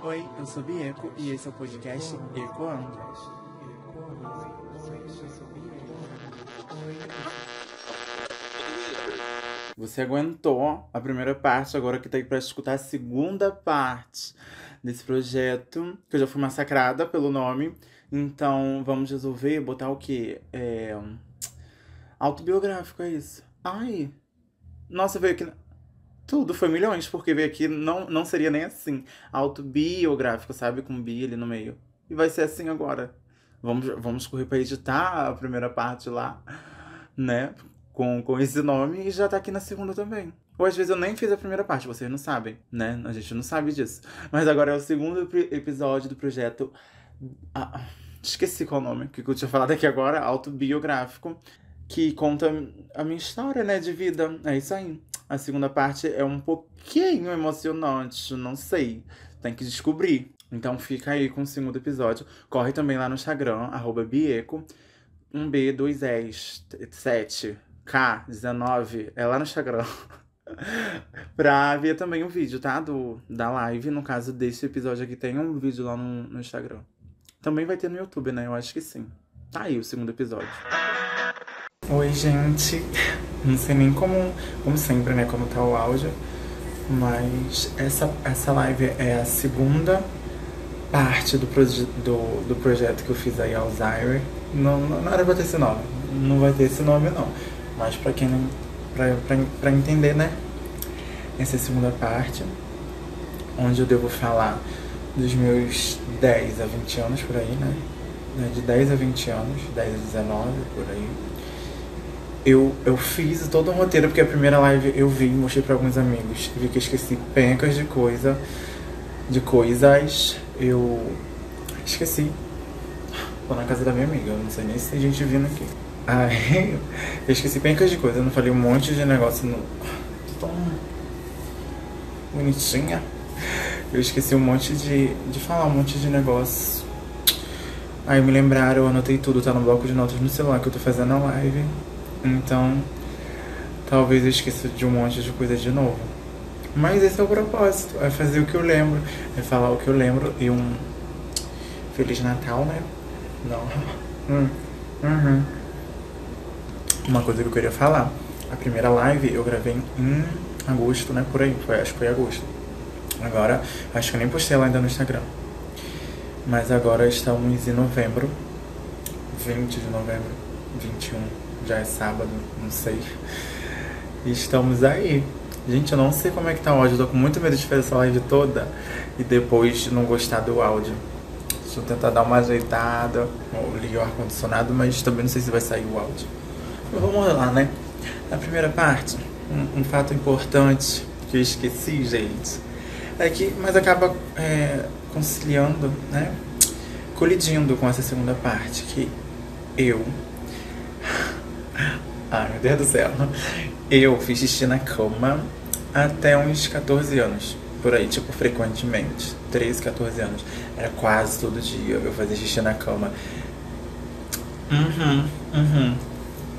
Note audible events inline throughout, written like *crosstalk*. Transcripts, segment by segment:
Oi, eu sou Bieco e esse é o podcast Ecoando. Você aguentou a primeira parte, agora que tá aí pra escutar a segunda parte desse projeto, que eu já fui massacrada pelo nome. Então vamos resolver botar o quê? É... Autobiográfico, é isso. Ai. Nossa, veio aqui. Tudo foi milhões, porque veio aqui não, não seria nem assim. Autobiográfico, sabe? Com bi ali no meio. E vai ser assim agora. Vamos, vamos correr pra editar a primeira parte lá, né? Com, com esse nome e já tá aqui na segunda também. Ou às vezes eu nem fiz a primeira parte, vocês não sabem, né? A gente não sabe disso. Mas agora é o segundo episódio do projeto. Ah, esqueci qual o nome, que eu tinha falado aqui agora, autobiográfico que conta a minha história, né, de vida. É isso aí. A segunda parte é um pouquinho emocionante, não sei. Tem que descobrir. Então fica aí com o segundo episódio. Corre também lá no Instagram, arroba Bieco. Um B, dois S, 7, K, 19. É lá no Instagram. *laughs* pra ver também o vídeo, tá? Do, da live. No caso desse episódio aqui, tem um vídeo lá no, no Instagram. Também vai ter no YouTube, né? Eu acho que sim. Tá aí o segundo episódio. Oi, gente. Não sei nem como, como sempre, né, como tá o áudio. Mas essa, essa live é a segunda parte do, proje do, do projeto que eu fiz aí, Alzheimer. Não, não, não era pra ter esse nome. Não vai ter esse nome, não. Mas pra quem não... Pra, pra, pra entender, né? Essa é a segunda parte. Onde eu devo falar dos meus 10 a 20 anos, por aí, né? De 10 a 20 anos, 10 a 19, por aí eu, eu fiz todo um roteiro, porque a primeira live eu vi, mostrei para alguns amigos. Vi que esqueci pencas de coisa, de coisas. Eu esqueci. Tô na casa da minha amiga, eu não sei nem se tem gente vindo aqui. Aí *laughs* eu esqueci pencas de coisa, eu não falei um monte de negócio no. Bonitinha. Eu esqueci um monte de. de falar um monte de negócio. Aí me lembraram, eu anotei tudo, tá no bloco de notas no celular que eu tô fazendo a live. Então, talvez eu esqueça de um monte de coisa de novo. Mas esse é o propósito, é fazer o que eu lembro, é falar o que eu lembro e um Feliz Natal, né? Não. *laughs* Hum. Uhum. Uma coisa que eu queria falar. A primeira live eu gravei em agosto, né? Por aí, foi, acho que foi agosto. Agora, acho que eu nem postei ela ainda no Instagram. Mas agora estamos em novembro. 20 de novembro, 21 já é sábado, não sei. E estamos aí. Gente, eu não sei como é que tá o áudio, eu tô com muito medo de fazer essa live toda e depois não gostar do áudio. Deixa eu tentar dar uma ajeitada, ligar o ar-condicionado, mas também não sei se vai sair o áudio. Mas vamos lá, né? Na primeira parte, um, um fato importante que eu esqueci, gente, é que, mas acaba é, conciliando, né? Colidindo com essa segunda parte, que eu Ai, meu Deus do céu. Eu fiz xixi na cama até uns 14 anos. Por aí, tipo, frequentemente. 13, 14 anos. Era quase todo dia eu fazia xixi na cama. Uhum, uhum.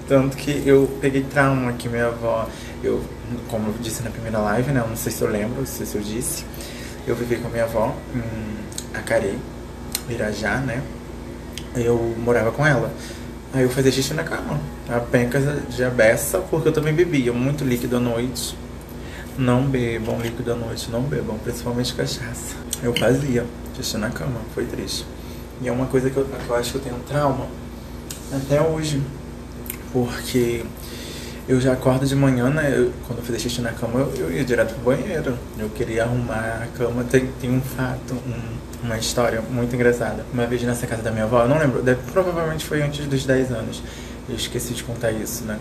Tanto que eu peguei trauma que minha avó, eu, como eu disse na primeira live, né? Não sei se eu lembro, não sei se eu disse. Eu vivi com minha avó em Acari, Irajá, né? Eu morava com ela. Aí eu fazia xixi na cama. A penca de abessa, porque eu também bebia muito líquido à noite. Não bebam líquido à noite, não bebam, principalmente cachaça. Eu fazia xixi na cama, foi triste. E é uma coisa que eu, que eu acho que eu tenho um trauma até hoje. Porque eu já acordo de manhã, né? Eu, quando eu fazia xixi na cama, eu, eu, ia direto pro banheiro. Eu queria arrumar a cama. Tem, tem um fato, um, uma história muito engraçada. Uma vez nessa casa da minha avó, eu não lembro, deve, provavelmente foi antes dos 10 anos. Eu esqueci de contar isso, né?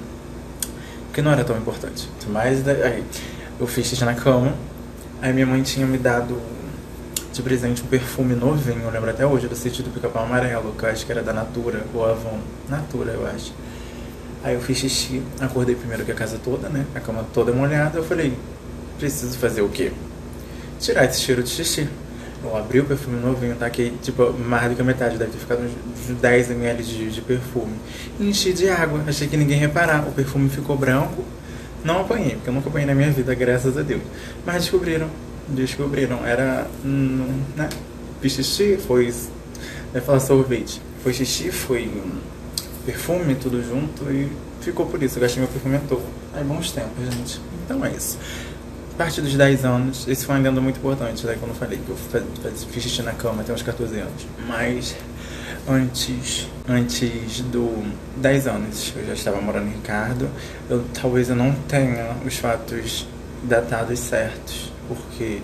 Porque não era tão importante. Mas aí, eu fiz xixi na cama, aí minha mãe tinha me dado de presente um perfume novinho, eu lembro até hoje, do sítio do pica-pau amarelo, que eu acho que era da Natura, ou Avon. Natura, eu acho. Aí eu fiz xixi, acordei primeiro que a casa toda, né? A cama toda molhada, eu falei, preciso fazer o quê? Tirar esse cheiro de xixi. Eu abri o perfume novinho, taquei, tipo, mais do que a metade, deve ter ficado uns 10 ml de, de perfume. Enchi de água, achei que ninguém ia reparar. O perfume ficou branco, não apanhei, porque eu nunca apanhei na minha vida, graças a Deus. Mas descobriram. descobriram. Era, hum, né? Fiz xixi, foi. Vai falar sorvete. Foi xixi, foi perfume, tudo junto e ficou por isso. Eu gastei meu perfume todo. Aí, bons tempos, gente. Então é isso. Partir dos 10 anos, esse foi um muito importante, né? Quando eu falei que eu fiz xixi na cama até uns 14 anos. Mas antes, antes do 10 anos, eu já estava morando em Ricardo. Eu, talvez eu não tenha os fatos datados certos, porque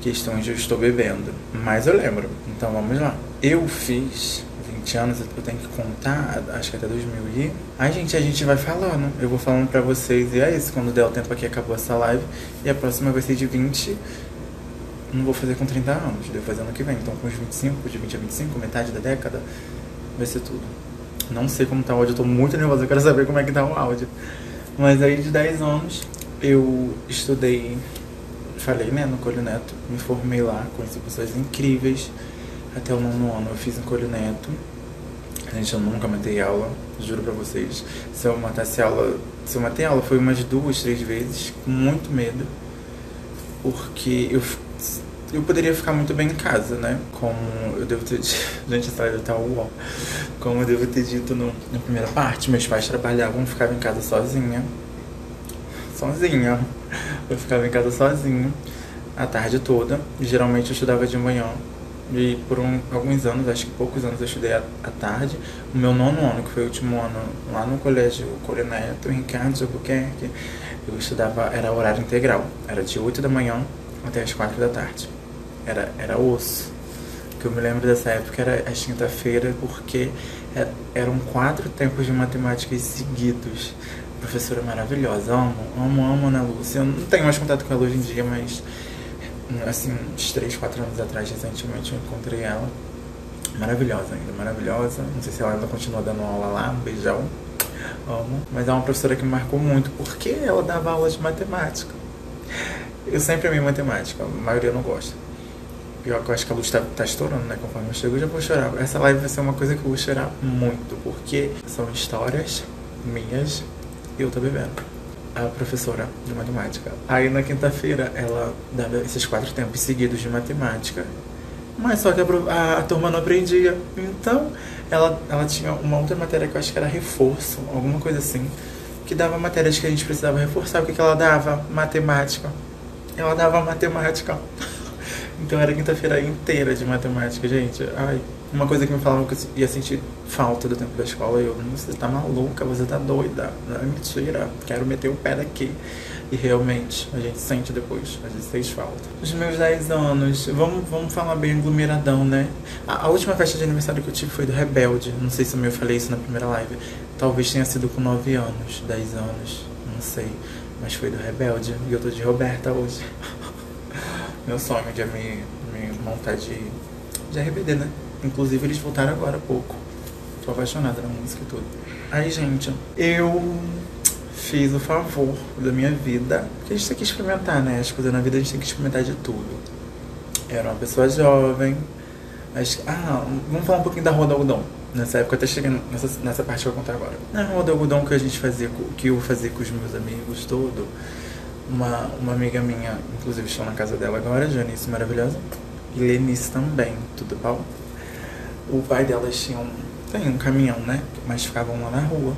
questões eu estou bebendo. Mas eu lembro. Então vamos lá. Eu fiz 20 anos, eu tenho que contar, acho que até 2000 e... Ai, gente, a gente vai falando. Eu vou falando pra vocês, e é isso. Quando der o tempo aqui, acabou essa live. E a próxima vai ser de 20... Não vou fazer com 30 anos, devo fazer ano que vem. Então com os 25, de 20 a 25, metade da década, vai ser tudo. Não sei como tá o áudio, eu tô muito nervoso, eu quero saber como é que tá o áudio. Mas aí de 10 anos, eu estudei, falei, né, no Colho Neto. Me formei lá, conheci pessoas incríveis até o nono ano eu fiz encolho neto. Gente, eu nunca matei aula, juro pra vocês. Se eu matasse aula, se eu matei aula foi umas duas, três vezes, com muito medo. Porque eu, eu poderia ficar muito bem em casa, né? Como eu devo ter dito. *laughs* Gente, essa tá. Como eu devo ter dito no, na primeira parte, meus pais trabalhavam, ficava em casa sozinha. Sozinha. Eu ficava em casa sozinha a tarde toda. Geralmente eu estudava de manhã e por um, alguns anos, acho que poucos anos, eu estudei à, tarde. O meu nono ano, que foi o último ano, lá no colégio Coroneto, Ricardo de Albuquerque, eu estudava, era horário integral. Era de 8 da manhã até as 4 da tarde. Era, era osso. Que eu me lembro dessa época era a quinta-feira, porque é, eram quatro tempos de matemática seguidos. Professora maravilhosa, amo, amo, amo Ana Lúcia. Eu não tenho mais contato com ela hoje em dia, mas assim, uns 3, 4 anos atrás, recentemente, eu encontrei ela. Maravilhosa ainda, maravilhosa. Não sei se ela ainda continua dando aula lá, um beijão. Amo. Mas é uma professora que me marcou muito, porque ela dava aula de matemática. Eu sempre amei matemática, a maioria não gosta. Pior que eu acho que a luz tá, tá estourando, né? Conforme eu chego, eu já vou chorar. Essa live vai ser uma coisa que eu vou chorar muito, porque são histórias minhas e eu tô bebendo a professora de matemática. Aí na quinta-feira ela dava esses quatro tempos seguidos de matemática, mas só que a, a, a, turma não aprendia. Então ela, ela tinha uma outra matéria que eu acho que era reforço, alguma coisa assim, que dava matérias que a gente precisava reforçar. O que, que ela dava? Matemática. Ela dava matemática. Então era quinta-feira inteira de matemática, gente. Ai, uma coisa que me falavam que eu ia sentir falta do tempo da escola, eu, você tá maluca, você tá doida, não é mentira, quero meter o pé daqui. E realmente, a gente sente depois, a gente fez falta. Os meus 10 anos, vamos, vamos falar bem aglomeradão, né? A, a, última festa de aniversário que eu tive foi do Rebelde, não sei se eu falei isso na primeira live. Talvez tenha sido com 9 anos, 10 anos, não sei. Mas foi do Rebelde, e eu tô de Roberta hoje. Meu sonho de me, me montar de, de RBD, né? Inclusive eles voltaram agora há pouco. Tô apaixonada na música e tudo. Aí, gente, eu fiz o favor da minha vida. Porque a gente tem que experimentar, né? As coisas na vida a gente tem que experimentar de tudo. Era uma pessoa jovem. Mas, ah, vamos falar um pouquinho da Rua do Algodão. Nessa época, até chegando nessa, nessa parte que eu vou contar agora. Na Rua do Algodão que a gente fazia, que eu fazia com os meus amigos, todo. Uma, uma amiga minha, inclusive estou na casa dela agora, Janice maravilhosa. E Lenice também, tudo bom? o pai delas tinha um, tem um caminhão, né? Mas ficavam lá na rua,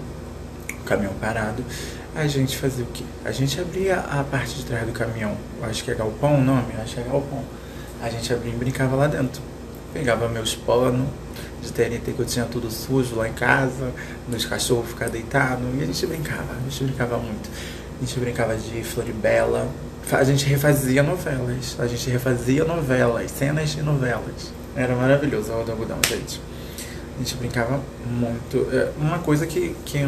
o caminhão parado. A gente fazia o quê? A gente abria a parte de trás do caminhão, acho que é galpão o nome, acho que é galpão. A gente abria e brincava lá dentro. Pegava meus panos de TNT que eu tinha tudo sujo lá em casa, meus cachorros ficar deitados, e a gente brincava, a gente brincava muito. A gente brincava de Floribela, a gente refazia novelas, a gente refazia novelas, cenas de novelas. Era maravilhoso o do algodão, gente. A gente brincava muito. É, uma coisa que, que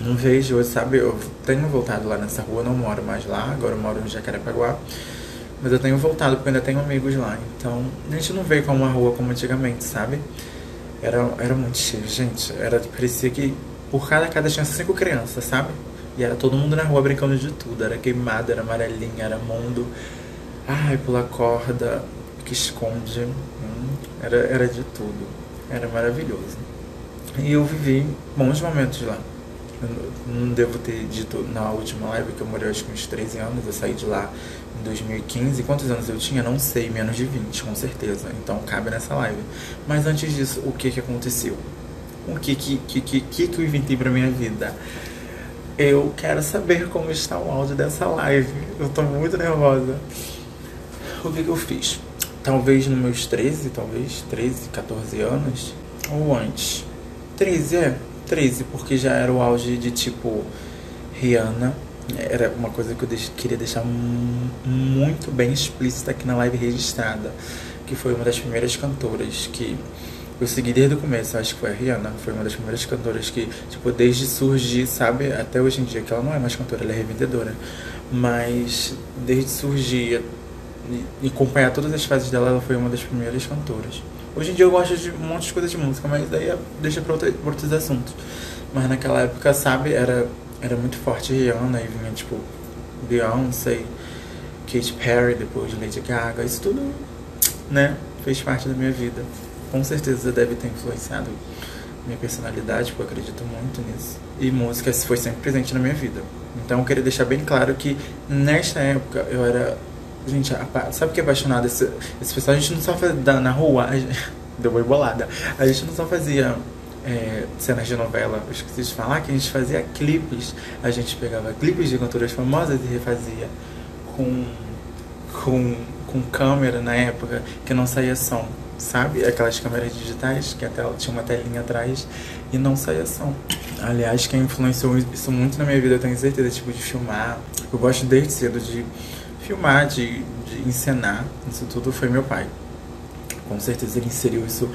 não vejo hoje, sabe? Eu tenho voltado lá nessa rua, não moro mais lá, agora eu moro em Jacarepaguá. Mas eu tenho voltado porque ainda tenho amigos lá. Então a gente não vê como uma rua como antigamente, sabe? Era, era muito cheio, gente. Era, parecia que por cada casa tinha cinco crianças, sabe? E era todo mundo na rua brincando de tudo. Era queimado, era amarelinha, era mundo. Ai, pular corda, que esconde. Hum, era, era de tudo. Era maravilhoso. E eu vivi bons momentos lá. Eu não devo ter dito na última live que eu morei acho que uns 13 anos, eu saí de lá em 2015. Quantos anos eu tinha? Não sei, menos de 20, com certeza. Então cabe nessa live. Mas antes disso, o que que aconteceu? O que, que, que, que, que eu inventei pra minha vida? Eu quero saber como está o áudio dessa live. Eu tô muito nervosa. O que que eu fiz? Talvez nos meus 13, talvez 13, 14 anos, ou antes. 13, é. 13, porque já era o auge de tipo Rihanna. Era uma coisa que eu deix queria deixar muito bem explícita aqui na live registrada. Que foi uma das primeiras cantoras que eu segui desde o começo, acho que foi a Rihanna, foi uma das primeiras cantoras que, tipo, desde surgir, sabe, até hoje em dia, que ela não é mais cantora, ela é revendedora, mas desde surgir e acompanhar todas as fases dela, ela foi uma das primeiras cantoras. Hoje em dia eu gosto de um monte de coisa de música, mas daí deixa pra outros assuntos. Mas naquela época, sabe, era, era muito forte Rihanna e vinha tipo Beyoncé, Katy Perry, depois Lady Gaga, isso tudo, né, fez parte da minha vida. Com certeza deve ter influenciado minha personalidade, porque eu acredito muito nisso. E música foi sempre presente na minha vida. Então eu queria deixar bem claro que nesta época eu era Gente, sabe o que é apaixonado? Esse, esse pessoal, a gente não só fazia na rua, gente, *laughs* deu uma embolada. A gente não só fazia é, cenas de novela, eu esqueci de falar que a gente fazia clipes. A gente pegava clipes de cantoras famosas e refazia com, com, com câmera na época que não saía som, sabe? Aquelas câmeras digitais que até tinha uma telinha atrás e não saía som. Aliás, quem influenciou isso muito na minha vida, eu tenho certeza, tipo, de filmar. Eu gosto desde cedo de filmar, de, de encenar, isso tudo foi meu pai. Com certeza ele inseriu isso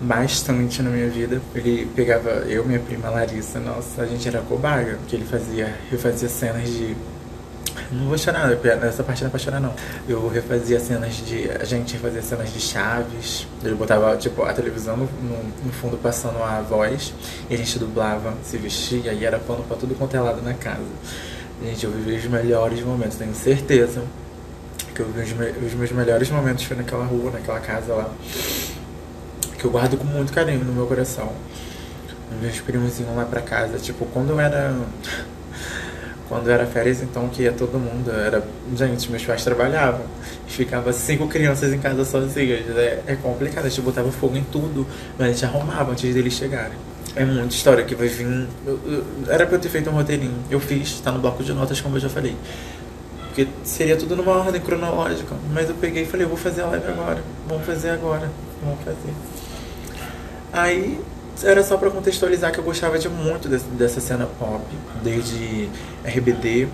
bastante na minha vida. Ele pegava eu, minha prima Larissa, nossa, a gente era cobaia, porque ele fazia, eu fazia cenas de não vou chorar, nessa parte não é pra chorar não. Eu refazia cenas de. A gente refazia cenas de Chaves. Ele botava, tipo, a televisão no, no, fundo passando a voz. E a gente dublava, se vestia e era pano pra tudo quanto é lado na casa. Gente, eu vivi os melhores momentos, tenho certeza que eu vivi os, meus melhores momentos foi naquela rua, naquela casa lá. Que eu guardo com muito carinho no meu coração. Meus primos iam lá pra casa, tipo, quando eu era. Quando era férias, então que ia todo mundo. Era. Gente, meus pais trabalhavam. Ficava cinco crianças em casa sozinhas. É, é complicado, a gente botava fogo em tudo, mas a gente arrumava antes deles chegarem. É muita história que vai vir. Eu, eu, era pra eu ter feito um roteirinho. Eu fiz, tá no bloco de notas, como eu já falei. Porque seria tudo numa ordem cronológica. Mas eu peguei e falei, eu vou fazer a live agora. Vamos fazer agora. Vamos fazer. Aí era só para contextualizar que eu gostava de muito dessa cena pop, desde RBD,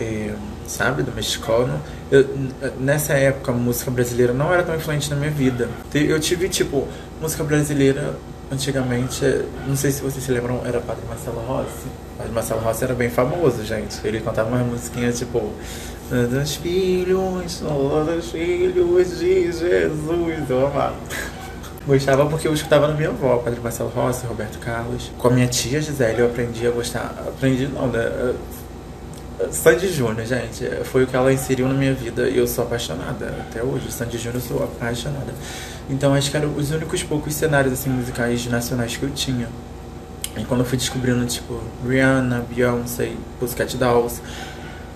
é, sabe, do mexicano. Eu, nessa época, a música brasileira não era tão influente na minha vida. Eu tive, tipo, música brasileira Antigamente, não sei se vocês se lembram, era Padre Marcelo Rossi. Padre Marcelo Rossi era bem famoso, gente. Ele cantava umas musiquinhas tipo Dos filhos, dos filhos de Jesus. Eu amava. Gostava porque eu escutava na minha avó, Padre Marcelo Rossi, Roberto Carlos. Com a minha tia Gisele eu aprendi a gostar. Aprendi não, né? Sandy Júnior, gente, foi o que ela inseriu na minha vida e eu sou apaixonada. Até hoje, Sandy Júnior, eu sou apaixonada. Então acho que eram os únicos poucos cenários assim musicais nacionais que eu tinha. E quando eu fui descobrindo, tipo, Rihanna, Beyoncé, Pussycat Dolls,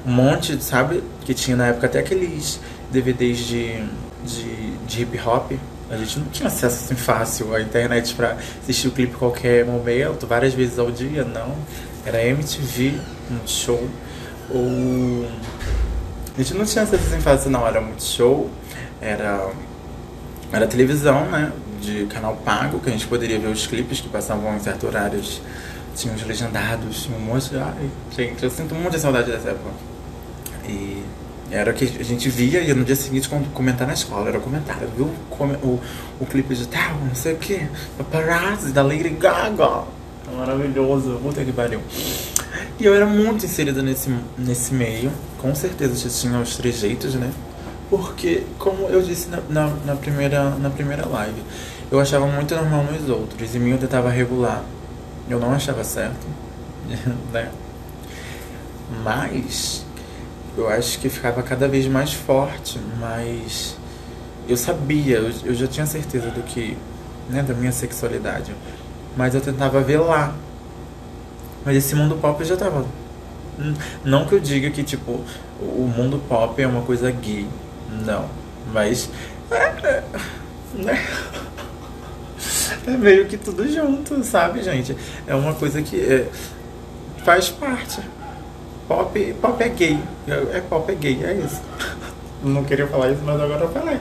um monte, sabe? Que tinha na época até aqueles DVDs de, de, de hip hop. A gente não tinha acesso assim fácil à internet pra assistir o clipe qualquer momento, várias vezes ao dia, não. Era MTV, um show. Ou. A gente não tinha acesso assim fácil, não. Era muito show, era era televisão, né? De canal pago, que a gente poderia ver os clipes que passavam em certos horários. Tinha os legendados, tinha um monte de. Ai, gente, eu sinto um monte de saudade dessa época. E era o que a gente via e no dia seguinte comentar na escola, era comentário, viu? O, o, o clipe de tal, não sei o que, paparazzi da Lady Gaga. Maravilhoso, puta que pariu. E eu era muito inserida nesse, nesse meio, com certeza já tinha os trejeitos, né? Porque, como eu disse na, na, na, primeira, na primeira live, eu achava muito normal nos outros e mim eu tentava regular. Eu não achava certo, *laughs* né? Mas eu acho que ficava cada vez mais forte, mas eu sabia, eu, eu já tinha certeza do que, né, da minha sexualidade, mas eu tentava velar. Mas esse mundo pop já tava. Não que eu diga que, tipo, o mundo pop é uma coisa gay. Não. Mas. É, é, né? *laughs* é meio que tudo junto, sabe, gente? É uma coisa que é, faz parte. Pop, pop é gay. É, pop é gay, é isso. Não queria falar isso, mas agora eu falei.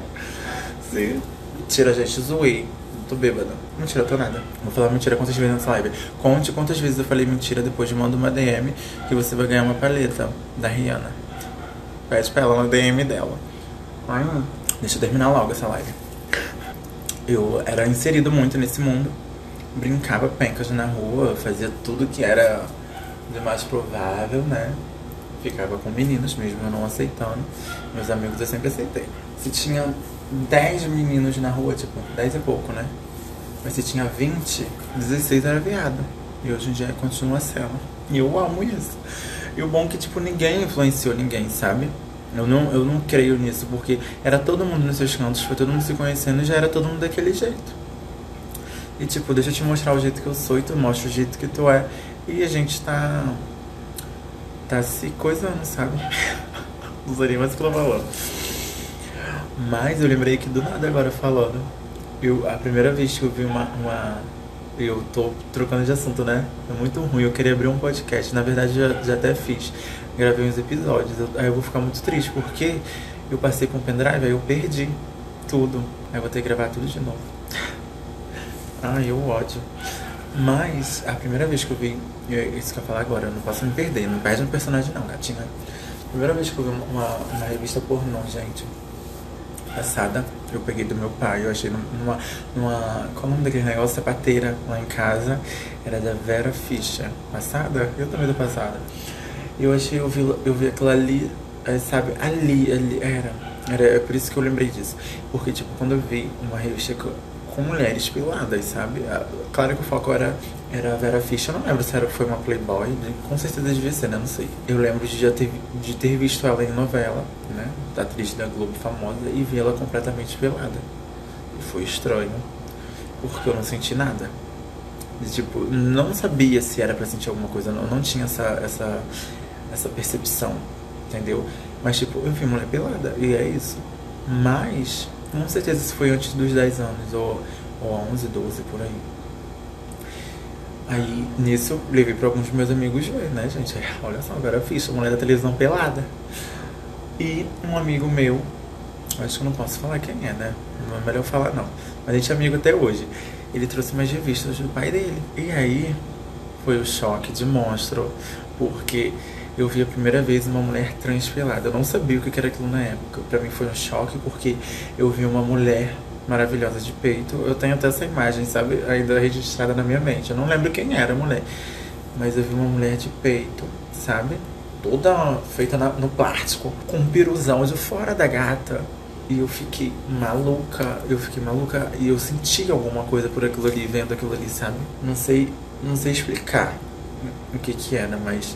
Sim. Tira, gente, zoei. Tô bêbada. Mentira, tô nada. Vou falar mentira quantas vezes nessa live. Conte quantas vezes eu falei mentira, depois de manda uma DM que você vai ganhar uma paleta da Rihanna. Pede pra ela na DM dela. Ai, deixa eu terminar logo essa live. Eu era inserido muito nesse mundo. Brincava pencas na rua, fazia tudo que era de mais provável, né? Ficava com meninos mesmo, eu não aceitando. Meus amigos eu sempre aceitei. Se tinha 10 meninos na rua, tipo, 10 é pouco, né? Mas se tinha 20, 16 era viado. E hoje em dia continua sendo. E eu amo isso. E o bom é que, tipo, ninguém influenciou ninguém, sabe? Eu não, eu não creio nisso, porque era todo mundo nos seus cantos, foi todo mundo se conhecendo e já era todo mundo daquele jeito. E tipo, deixa eu te mostrar o jeito que eu sou e tu mostra o jeito que tu é. E a gente tá. tá se coisando, sabe? *laughs* Não usaria mais o que eu tô falando. Mas eu lembrei que do nada agora falando. Eu, a primeira vez que eu vi uma, uma. Eu tô trocando de assunto, né? É muito ruim. Eu queria abrir um podcast. Na verdade, já, já até fiz. Gravei uns episódios. Eu, aí eu vou ficar muito triste porque eu passei com o pendrive, aí eu perdi tudo. Aí eu vou ter que gravar tudo de novo. *laughs* Ai, eu ódio. Mas a primeira vez que eu vi. Isso que eu falar agora, eu não posso me perder. Não perde um personagem, não, gatinha. Primeira vez que eu vi uma, uma revista pornô, gente passada, eu peguei do meu pai, eu achei numa. numa qual é o nome daquele negócio? Sapateira lá em casa. Era da Vera Fischer. Passada? Eu também tô passada. Eu achei, eu vi, eu vi aquilo ali, é, sabe? Ali, ali, era. Era é por isso que eu lembrei disso. Porque, tipo, quando eu vi uma revista com mulheres peladas, sabe? Claro que o foco era, era a Vera Fischer, eu não lembro se era, foi uma Playboy, com certeza devia ser, né? Não sei. Eu lembro de já ter, de ter visto ela em novela, né? Da atriz da Globo famosa, e vi ela completamente pelada. E foi estranho, porque eu não senti nada. E, tipo, não sabia se era para sentir alguma coisa, não, não tinha essa, essa, essa percepção, entendeu? Mas, tipo, eu vi mulher pelada, e é isso. Mas com certeza isso foi antes dos 10 anos, ou, ou 11, 12, por aí. Aí, nisso, levei para alguns meus amigos ver, né, gente? Olha só, agora eu fiz, a mulher da televisão pelada. E um amigo meu, acho que eu não posso falar quem é, né? Não é melhor falar, não. Mas a gente é amigo até hoje. Ele trouxe umas revistas do pai dele. E aí, foi o choque de monstro, porque eu vi a primeira vez uma mulher trans pelada. Eu não sabia o que era aquilo na época. Para mim foi um choque porque eu vi uma mulher maravilhosa de peito. Eu tenho até essa imagem, sabe, ainda registrada na minha mente. Eu não lembro quem era a mulher, mas eu vi uma mulher de peito, sabe? Toda feita na, no plástico, com um piruzão de fora da gata. E eu fiquei maluca, eu fiquei maluca e eu senti alguma coisa por aquilo ali, vendo aquilo ali, sabe? Não sei, não sei explicar o que que era, mas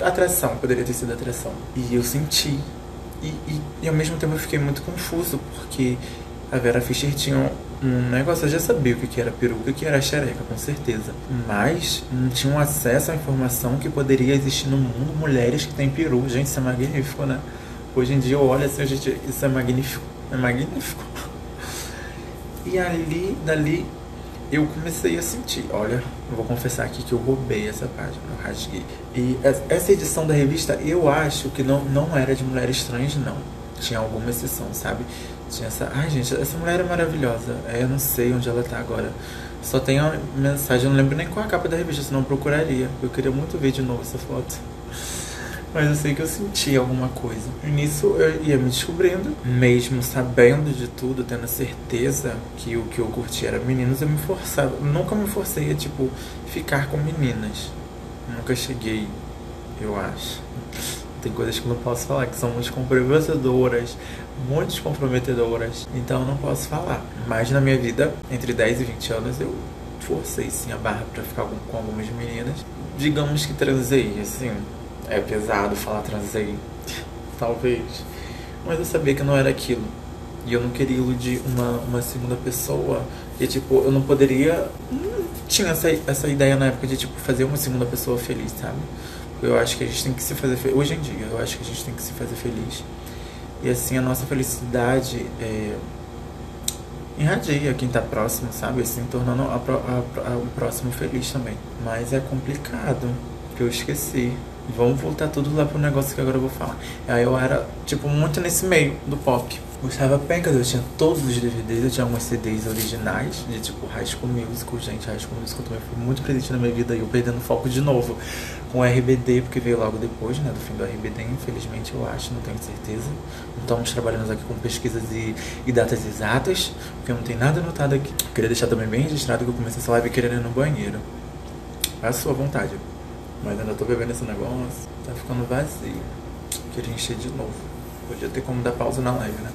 atração, poderia ter sido atração. E eu senti. E, e, e, ao mesmo tempo eu fiquei muito confuso, porque a Vera Fischer tinha um negócio, eu já sabia o que, era peruca o que era xereca, com certeza. Mas não tinha um acesso à informação que poderia existir no mundo mulheres que têm peru. Gente, isso é magnífico, né? Hoje em dia eu olho assim, gente, isso é magnífico. É magnífico. *laughs* E ali, dali, eu comecei a sentir. Olha, eu vou confessar aqui que eu roubei essa página, eu rasguei. E essa edição da revista, eu acho que não, não era de mulheres trans, não. Tinha alguma exceção, sabe? Tinha essa. Ai, gente, essa mulher é maravilhosa. É, eu não sei onde ela tá agora. Só tem a mensagem, eu não lembro nem qual é a capa da revista, senão eu procuraria. Eu queria muito ver de novo essa foto. Mas eu sei que eu senti alguma coisa. E nisso eu ia me descobrindo, mesmo sabendo de tudo, tendo a certeza que o que eu curti era meninos, eu me forçava. Nunca me forcei a, tipo, ficar com meninas. Nunca cheguei, eu acho. Tem coisas que eu não posso falar, que são muito comprometedoras, muito comprometedoras. Então eu não posso falar. Mas na minha vida, entre 10 e 20 anos, eu forcei sim a barra para ficar com, com algumas meninas. Digamos que transei, assim, é pesado falar transei. Talvez. Mas eu sabia que não era aquilo. E eu não queria iludir uma, uma segunda pessoa. E tipo, eu não poderia. Hum, tinha essa, essa ideia na época de, tipo, fazer uma segunda pessoa feliz, sabe? Eu acho que a gente tem que se fazer feliz. Hoje em dia, eu acho que a gente tem que se fazer feliz. E assim, a nossa felicidade é, irradia quem tá próximo, sabe? Assim, tornando a, a, a, o próximo feliz também. Mas é complicado, que eu esqueci. Vamos voltar tudo lá pro negócio que agora eu vou falar. Aí eu era, tipo, muito nesse meio do pop. Gostava pencas, eu tinha todos os DVDs, eu tinha alguns CDs originais, de tipo High School Musical, gente, High School Musical também foi muito presente na minha vida e eu perdendo foco de novo com o RBD, porque veio logo depois, né, do fim do RBD, infelizmente eu acho, não tenho certeza. Não estamos trabalhando aqui com pesquisas e, e datas exatas, porque não tem nada anotado aqui. Queria deixar também bem registrado que eu comecei essa live querendo ir no banheiro. À sua vontade. Mas ainda tô bebendo esse negócio, tá ficando vazio. Queria encher de novo. Podia ter como dar pausa na live, né?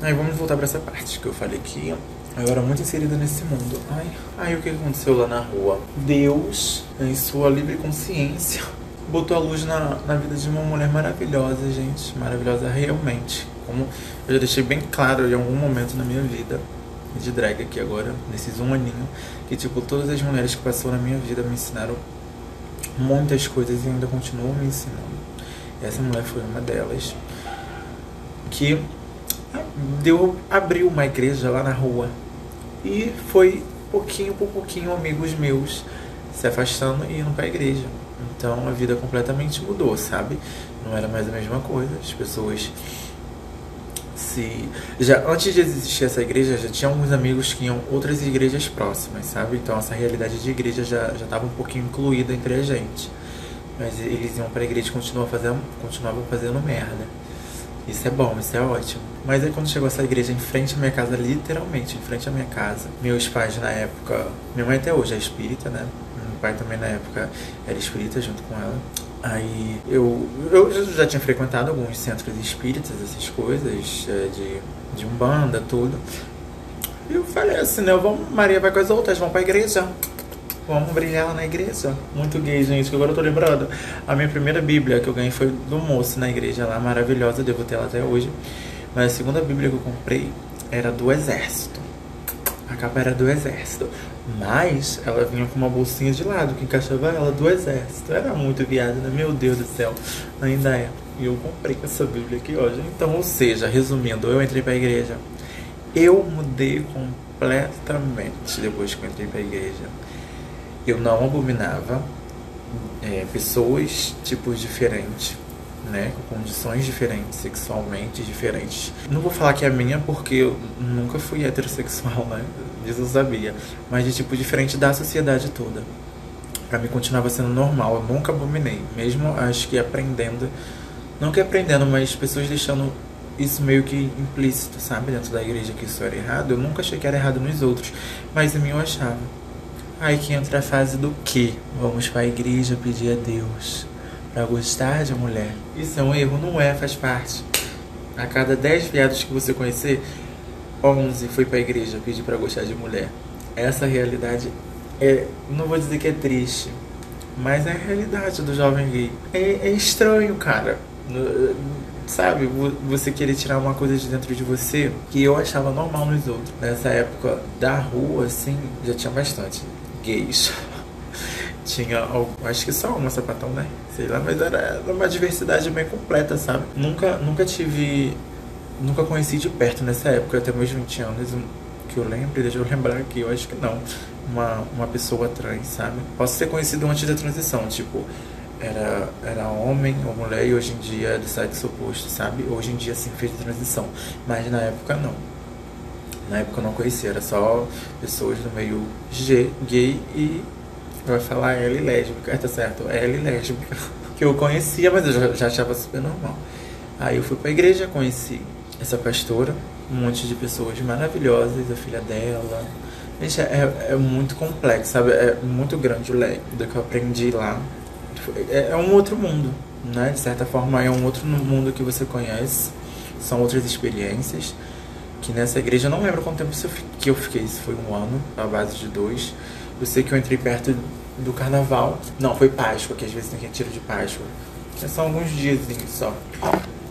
Aí vamos voltar para essa parte que eu falei que eu era muito inserida nesse mundo. Ai, aí o que aconteceu lá na rua? Deus, em sua livre consciência, botou a luz na, na vida de uma mulher maravilhosa, gente. Maravilhosa realmente. Como eu já deixei bem claro em algum momento na minha vida, de drag aqui agora, nesses um aninho, que tipo, todas as mulheres que passaram na minha vida me ensinaram muitas coisas e ainda continuam me ensinando. Essa mulher foi uma delas. Que deu abriu uma igreja lá na rua e foi pouquinho por pouquinho amigos meus se afastando e indo para igreja. Então a vida completamente mudou, sabe? Não era mais a mesma coisa. As pessoas se já antes de existir essa igreja já tinha alguns amigos que iam outras igrejas próximas, sabe? Então essa realidade de igreja já já estava um pouquinho incluída entre a gente. Mas eles iam para a igreja e continuavam fazendo continuavam fazendo merda. Isso é bom, isso é ótimo. Mas aí quando chegou essa igreja em frente à minha casa, literalmente em frente à minha casa, meus pais na época, minha mãe até hoje é espírita, né? Meu pai também na época era espírita junto com ela. Aí eu, eu já tinha frequentado alguns centros espíritas, essas coisas, é, de, de umbanda, tudo. E eu falei assim, né? Vamos, Maria vai com as outras, vamos pra igreja. Vamos brilhar na igreja. Muito gay, gente, que agora eu tô lembrando. A minha primeira Bíblia que eu ganhei foi do moço na igreja lá, maravilhosa, devo ter ela até hoje. Mas a segunda Bíblia que eu comprei era do exército. A capa era do exército. Mas ela vinha com uma bolsinha de lado que encaixava ela do exército. Era muito viada, né? Meu Deus do céu. Ainda é. E eu comprei com essa Bíblia aqui hoje. Então, ou seja, resumindo, eu entrei pra igreja. Eu mudei completamente depois que eu entrei pra igreja eu não abominava é, pessoas, tipos diferentes, né, com condições diferentes, sexualmente diferentes. Não vou falar que é minha porque eu nunca fui heterossexual, né? Isso eu sabia. Mas de tipo diferente da sociedade toda. Pra mim continuava sendo normal, eu nunca abominei. Mesmo acho que aprendendo, não que aprendendo, mas pessoas deixando isso meio que implícito, sabe? Dentro da igreja que isso era errado. Eu nunca achei que era errado nos outros, mas em mim eu achava. Aí que entra a fase do que? Vamos para a igreja pedir a Deus para gostar de mulher. Isso é um erro? Não é, faz parte. A cada 10 viados que você conhecer, 11 foi para a igreja pedir para gostar de mulher. Essa realidade é, não vou dizer que é triste, mas é a realidade do jovem gay. É, é estranho, cara. Sabe, você querer tirar uma coisa de dentro de você que eu achava normal nos outros. Nessa época da rua, assim, já tinha bastante gays. *laughs* Tinha, acho que só uma sapatão, né? Sei lá, mas era uma diversidade bem completa, sabe? Nunca, nunca tive. Nunca conheci de perto nessa época, até meus 20 anos, que eu lembro, deixa eu lembrar aqui, eu acho que não. Uma, uma pessoa trans, sabe? Posso ter conhecido antes da transição, tipo, era, era homem ou mulher e hoje em dia é do sexo oposto, sabe? Hoje em dia sim fez transição, mas na época não. Na época eu não conhecia, era só pessoas do meio G, gay e vai falar L lésbica, tá certo? L lésbica. *laughs* Que eu conhecia, mas eu já, já achava super normal. Aí eu fui pra igreja, conheci essa pastora, um monte de pessoas maravilhosas, a filha dela. Gente, é, é muito complexo, sabe? É muito grande o leque do que eu aprendi lá. É, é um outro mundo, né? De certa forma, é um outro mundo que você conhece. São outras experiências que nessa igreja, eu não lembro quanto tempo que eu fiquei, se foi um ano, a base de dois. Eu sei que eu entrei perto do carnaval. Não, foi Páscoa, que às vezes tem retiro de Páscoa. Que são alguns dias só.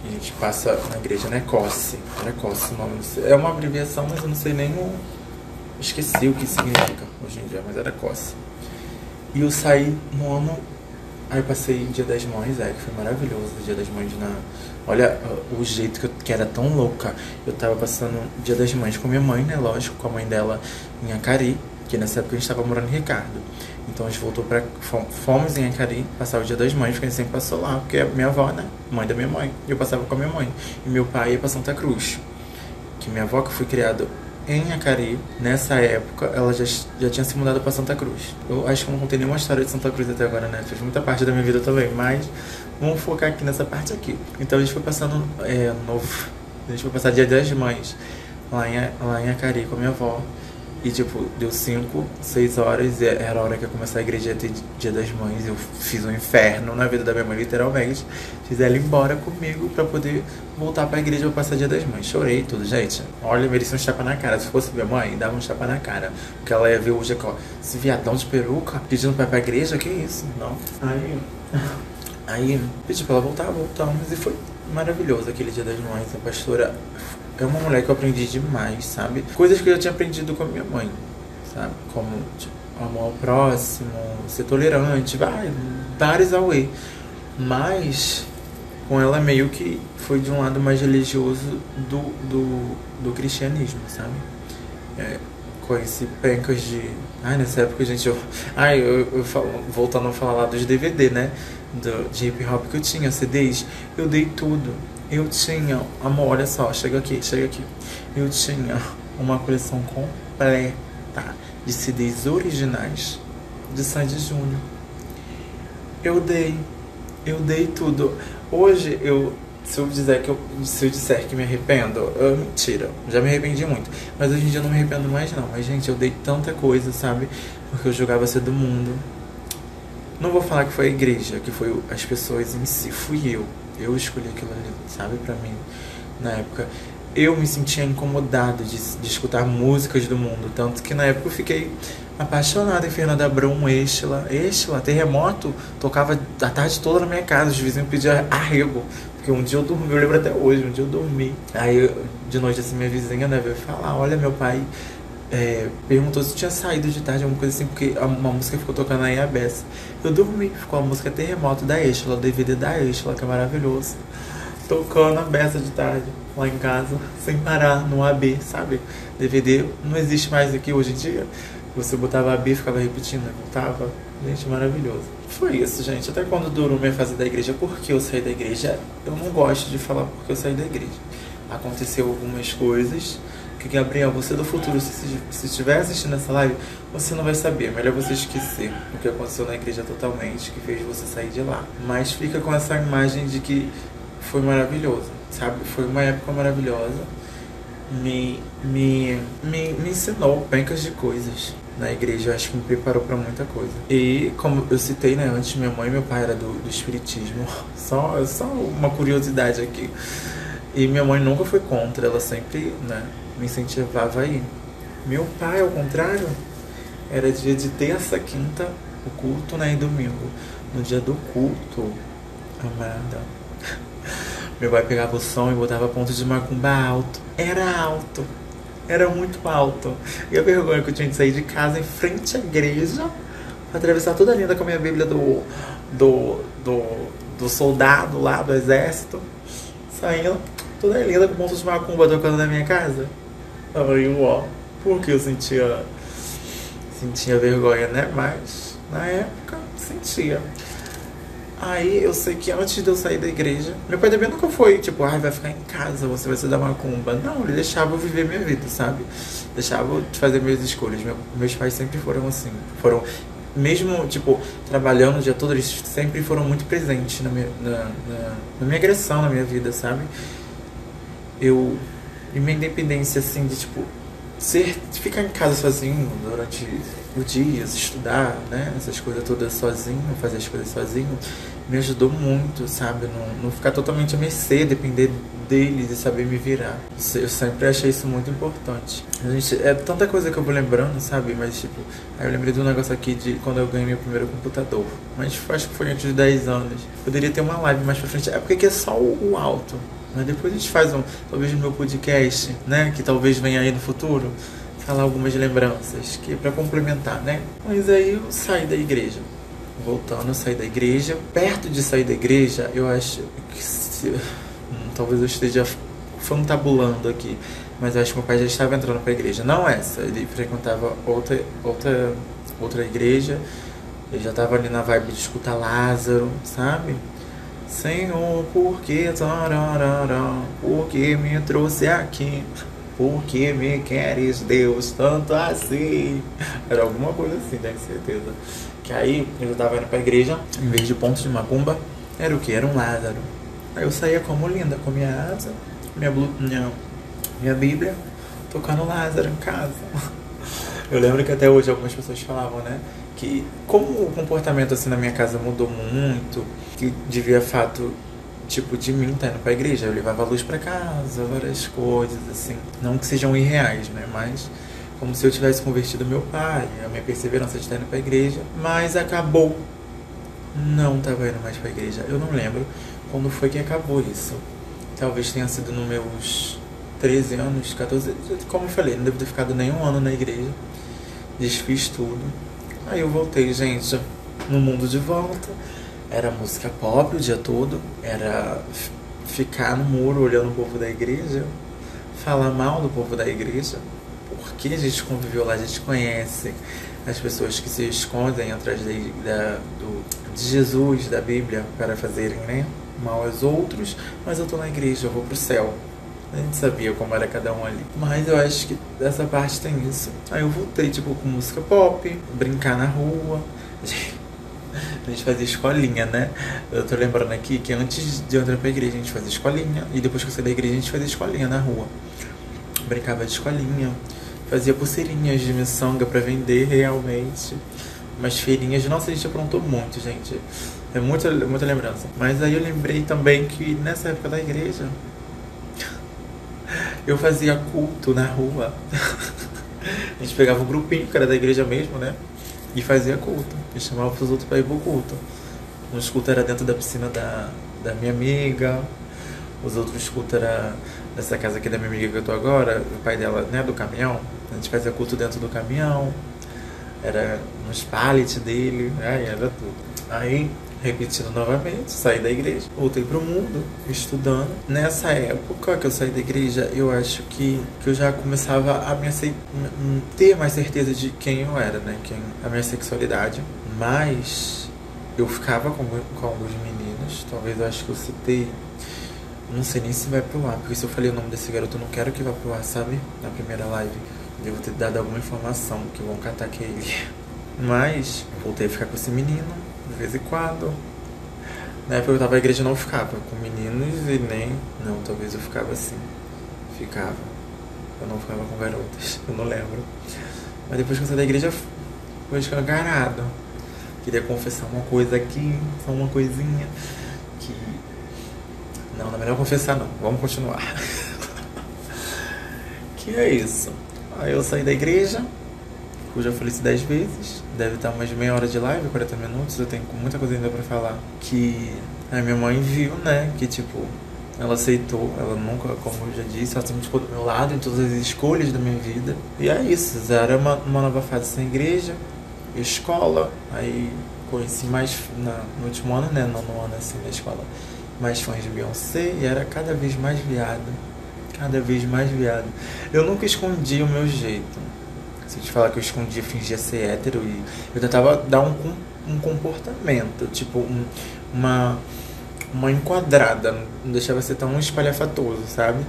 A gente passa na igreja Necosse. Necosse o nome. É uma abreviação, mas eu não sei nem o, Esqueci o que significa hoje em dia, mas era coça. E eu saí no ano. Aí passei Dia das Mães, é, que foi maravilhoso o Dia das Mães na. Olha o jeito que, eu, que era tão louca. Eu tava passando Dia das Mães com minha mãe, né? Lógico, com a mãe dela em Acari, que nessa época a gente tava morando em Ricardo. Então a gente voltou pra. Fomos em Acari passar o Dia das Mães, porque a gente sempre passou lá, porque é minha avó, né? Mãe da minha mãe. E eu passava com a minha mãe. E meu pai ia pra Santa Cruz. Que minha avó, que foi criada em Acari, nessa época, ela já, já tinha se mudado para Santa Cruz. Eu acho que eu não contei nenhuma história de Santa Cruz até agora, né? Fez muita parte da minha vida também, mas vamos focar aqui nessa parte aqui. Então a gente foi passando é, novo. A gente foi passar dia das mães lá em, lá em Acari com a minha avó. E, tipo, deu 5, 6 horas, e era a hora que ia começar a igreja ter dia das mães. Eu fiz um inferno na vida da minha mãe, literalmente. Fiz ela embora comigo pra poder voltar pra igreja pra passar dia das mães. Chorei tudo, gente. Olha, merecia um chapa na cara. Se fosse minha mãe, dava um chapa na cara. Porque ela ia ver hoje aqui, ó, esse viadão de peruca pedindo pra ir pra igreja, que isso? Não. Aí. Aí, pedi pra ela voltar, voltamos. E foi maravilhoso aquele dia das mães. A pastora é uma mulher que eu aprendi demais, sabe? Coisas que eu já tinha aprendido com a minha mãe, sabe? Como tipo, amor ao próximo, ser tolerante, vai, vários away. Mas com ela meio que foi de um lado mais religioso do, do, do cristianismo, sabe? É, conheci pencas de. Ai, nessa época, gente, eu. Ai, eu, eu falo, voltando a falar lá dos DVD, né? Do, de hip hop que eu tinha, CDs, eu dei tudo eu tinha, amor, olha só, chega aqui, chega aqui. Eu tinha uma coleção completa de CDs originais de Sandy Júnior. Eu dei, eu dei tudo. Hoje eu, se eu dizer que eu, se eu disser que me arrependo, eu, mentira, já me arrependi muito. Mas hoje em dia eu não me arrependo mais não. Mas gente, eu dei tanta coisa, sabe? Porque eu jogava ser do mundo. Não vou falar que foi a igreja, que foi as pessoas em si, fui eu. Eu escolhi aquilo ali, sabe, para mim, na época. Eu me sentia incomodado de, de escutar músicas do mundo, tanto que na época eu fiquei apaixonado em Fernanda Abrão, Estela, Estela, Terremoto, tocava a tarde toda na minha casa, os vizinhos pediam arrego, porque um dia eu dormi, eu lembro até hoje, um dia eu dormi. Aí de noite assim minha vizinha né, veio falar, olha meu pai é, perguntou se tinha saído de tarde, alguma coisa assim, porque uma música ficou tocando aí a beça. Eu dormi, ficou a música Terremoto da Estela, o DVD da Estela, que é maravilhoso. Tocando a beça de tarde, lá em casa, sem parar, no AB, sabe? DVD não existe mais aqui hoje em dia. Você botava AB e ficava repetindo, né? voltava. Gente, maravilhoso. Foi isso, gente. Até quando durou minha fase da igreja, por que eu saí da igreja? Eu não gosto de falar porque eu saí da igreja. Aconteceu algumas coisas que Gabriel, você do futuro, se, se estiver assistindo essa live, você não vai saber. Melhor você esquecer o que aconteceu na igreja totalmente, que fez você sair de lá. Mas fica com essa imagem de que foi maravilhoso, sabe? Foi uma época maravilhosa. Me, me, me, me ensinou pencas de coisas na igreja, eu acho que me preparou para muita coisa. E como eu citei, né, antes minha mãe e meu pai era do, do espiritismo. *laughs* Só, só uma curiosidade aqui. E minha mãe nunca foi contra, ela sempre, né, me incentivava aí. Meu pai, ao contrário, era dia de terça, quinta, o culto, né? E domingo. No dia do culto, amada, *laughs* meu pai pegava o som e botava ponto de macumba alto. Era alto. Era muito alto. E a vergonha que eu tinha de sair de casa em frente à igreja pra atravessar toda a linda com a minha Bíblia do, do, do, do soldado lá do exército. Saindo toda linda com ponto de macumba tocando na minha casa. Aí, ó, porque eu sentia, sentia vergonha, né? Mas na época sentia. Aí eu sei que antes de eu sair da igreja, meu pai também nunca foi tipo, ai, ah, vai ficar em casa, você vai se dar uma cumba. Não, ele deixava eu viver minha vida, sabe? Deixava eu fazer minhas escolhas. Meu, meus pais sempre foram assim. Foram, mesmo, tipo, trabalhando o dia todo, eles sempre foram muito presentes na minha, na, na, na minha agressão, na minha vida, sabe? Eu e minha independência, assim, de tipo, ser, ficar em casa sozinho durante o dia, estudar, né? Essas coisas todas sozinho, fazer as coisas sozinho, me ajudou muito, sabe? Não, não ficar totalmente à mercê, depender deles e saber me virar. Eu sempre achei isso muito importante. A gente, é tanta coisa que eu vou lembrando, sabe? Mas, tipo, aí eu lembrei de um negócio aqui de quando eu ganhei meu primeiro computador. Mas acho que foi antes de 10 anos. Poderia ter uma live mais pra frente. É porque aqui é só o alto. Mas depois a gente faz um, talvez no meu podcast, né? Que talvez venha aí no futuro. falar algumas lembranças que para complementar, né? Mas aí eu saí da igreja. Voltando, eu saí da igreja. Perto de sair da igreja, eu acho que se, hum, talvez eu esteja fantabulando aqui, mas eu acho que meu pai já estava entrando para a igreja. Não essa, ele frequentava outra outra outra igreja. Ele já estava ali na vibe de escutar Lázaro, sabe? Senhor, por que por que me trouxe aqui? Por que me queres, Deus, tanto assim? Era alguma coisa assim, tenho certeza. Que aí eu tava indo pra igreja, em vez de pontos de macumba, era o que? Era um Lázaro. Aí eu saía como linda, com minha asa, minha, minha, minha Bíblia, tocando Lázaro em casa. *laughs* Eu lembro que até hoje algumas pessoas falavam, né? Que como o comportamento assim na minha casa mudou muito, que devia fato tipo, de mim tá indo pra igreja. Eu levava luz para casa, várias coisas, assim. Não que sejam irreais, né? Mas como se eu tivesse convertido meu pai, a minha perseverança de estar indo pra igreja. Mas acabou. Não tava indo mais pra igreja. Eu não lembro quando foi que acabou isso. Talvez tenha sido nos meus 13 anos, 14. Como eu falei, não devo ter ficado nenhum ano na igreja. Desfiz tudo. Aí eu voltei, gente, no mundo de volta. Era música pop o dia todo, era ficar no muro olhando o povo da igreja, falar mal do povo da igreja, porque a gente conviveu lá, a gente conhece as pessoas que se escondem atrás de, da, do, de Jesus, da Bíblia, para fazerem né, mal aos outros, mas eu tô na igreja, eu vou pro céu. A gente sabia como era cada um ali. Mas eu acho que essa parte tem isso. Aí eu voltei, tipo, com música pop, brincar na rua. *laughs* A gente fazia escolinha, né? Eu tô lembrando aqui que antes de eu entrar pra igreja a gente fazia escolinha. E depois que eu saí da igreja a gente fazia escolinha na rua. Brincava de escolinha. Fazia pulseirinhas de miçanga pra vender realmente. Umas feirinhas. Nossa, a gente aprontou muito, gente. É muita, muita lembrança. Mas aí eu lembrei também que nessa época da igreja eu fazia culto na rua. a gente pegava um grupinho que era da igreja mesmo, né? e fazia culto. E chamava os outros para ir pro culto. Uns cultos era dentro da piscina da, da minha amiga, os outros cultos era nessa casa aqui da minha amiga que eu tô agora, o pai dela, né, do caminhão. A gente fazia culto dentro do caminhão, era nos pallets dele, aí era tudo. Aí repetindo novamente, saí da igreja, voltei pro mundo, estudando. Nessa época que eu saí da igreja, eu acho que, que eu já começava a me ter mais certeza de quem eu era, né? Quem, a minha sexualidade. Mas eu ficava com, com alguns meninos, talvez eu acho que eu citei. Não sei nem se vai pro ar, porque se eu falei o nome desse garoto, eu não quero que vá pro ar, sabe? Na primeira live. Devo ter dado alguma informação que vão catar que é ele. Mas voltei a ficar com esse menino de vez em quando. Na época eu tava na igreja eu não ficava com meninos e nem. Não, talvez eu ficava assim. Ficava. Eu não ficava com garotas, *laughs* eu não lembro. Mas depois que eu saí da igreja, foi escancarado. Queria confessar uma coisa aqui, só uma coisinha. Que. Não, não é melhor confessar não. Vamos continuar. *laughs* que é isso. Aí eu saí da igreja, eu já falei isso 10 vezes. Deve estar umas meia hora de live, 40 minutos. Eu tenho muita coisa ainda pra falar. Que a minha mãe viu, né? Que tipo, ela aceitou. Ela nunca, como eu já disse, ela sempre ficou do meu lado em todas as escolhas da minha vida. E é isso. Era uma, uma nova fase sem igreja, escola. Aí conheci mais na, no último ano, né? No, no ano assim da escola. Mais fãs de Beyoncé e era cada vez mais viado. Cada vez mais viado. Eu nunca escondi o meu jeito se eu te falar que eu escondia, fingia ser hétero e eu tentava dar um, um comportamento, tipo um, uma, uma enquadrada, não deixava ser tão espalhafatoso, sabe?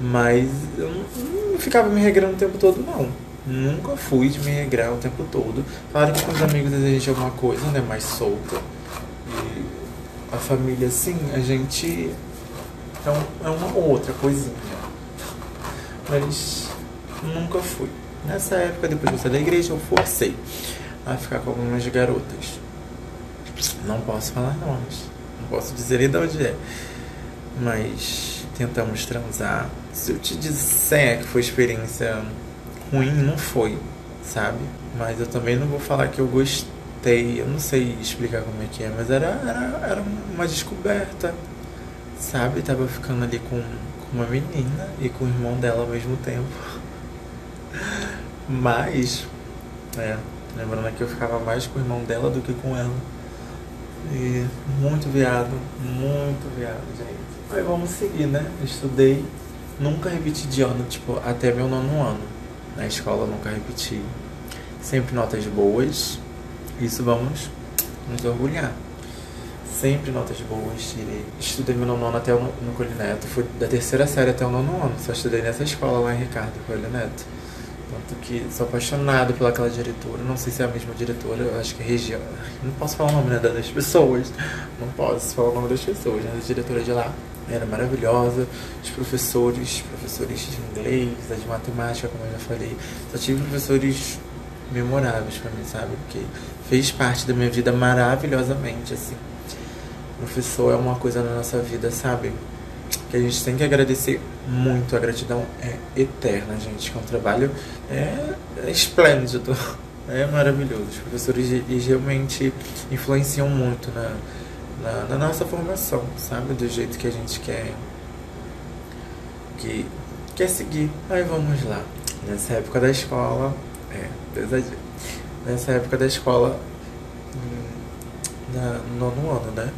Mas eu não, não ficava me regrando o tempo todo, não. Nunca fui de me regrar o tempo todo. Claro que com os amigos a gente é alguma coisa, né? Mais solta. E a família, assim, a gente é, um, é uma outra coisinha. Mas nunca fui. Nessa época, depois de sair da igreja, eu forcei a ficar com algumas garotas. Não posso falar nomes, não posso dizer de onde é. Mas tentamos transar. Se eu te disser que foi experiência ruim, não foi, sabe? Mas eu também não vou falar que eu gostei. Eu não sei explicar como é que é, mas era, era, era uma descoberta, sabe? Tava ficando ali com, com uma menina e com o irmão dela ao mesmo tempo. Mas, é, lembrando que eu ficava mais com o irmão dela do que com ela. E muito viado, muito viado, gente. Aí vamos seguir, né? Estudei, nunca repeti de ano, tipo, até meu nono ano. Na escola nunca repeti. Sempre notas boas. Isso vamos nos orgulhar. Sempre notas boas, tirei. Estudei meu nono ano até o no Colineto. Fui da terceira série até o nono ano. Só estudei nessa escola lá em Ricardo Colineto. Tanto que sou apaixonado pelaquela diretora. Não sei se é a mesma diretora, eu acho que é região. Não posso falar o nome né, das pessoas. Não posso falar o nome das pessoas, né? A diretora de lá era maravilhosa. Os professores, professores de inglês, de matemática, como eu já falei. Só tive professores memoráveis para mim, sabe? Porque fez parte da minha vida maravilhosamente, assim. Professor é uma coisa na nossa vida, sabe? que a gente tem que agradecer muito. A gratidão é eterna, gente. Que é um trabalho é, é esplêndido, *laughs* é maravilhoso. Os professores eles realmente influenciam muito na, na, na, nossa formação, sabe? Do jeito que a gente quer, que, quer seguir. Aí vamos lá. Nessa época da escola, é, pesadinho. Nessa época da escola, hum, no nono ano, né?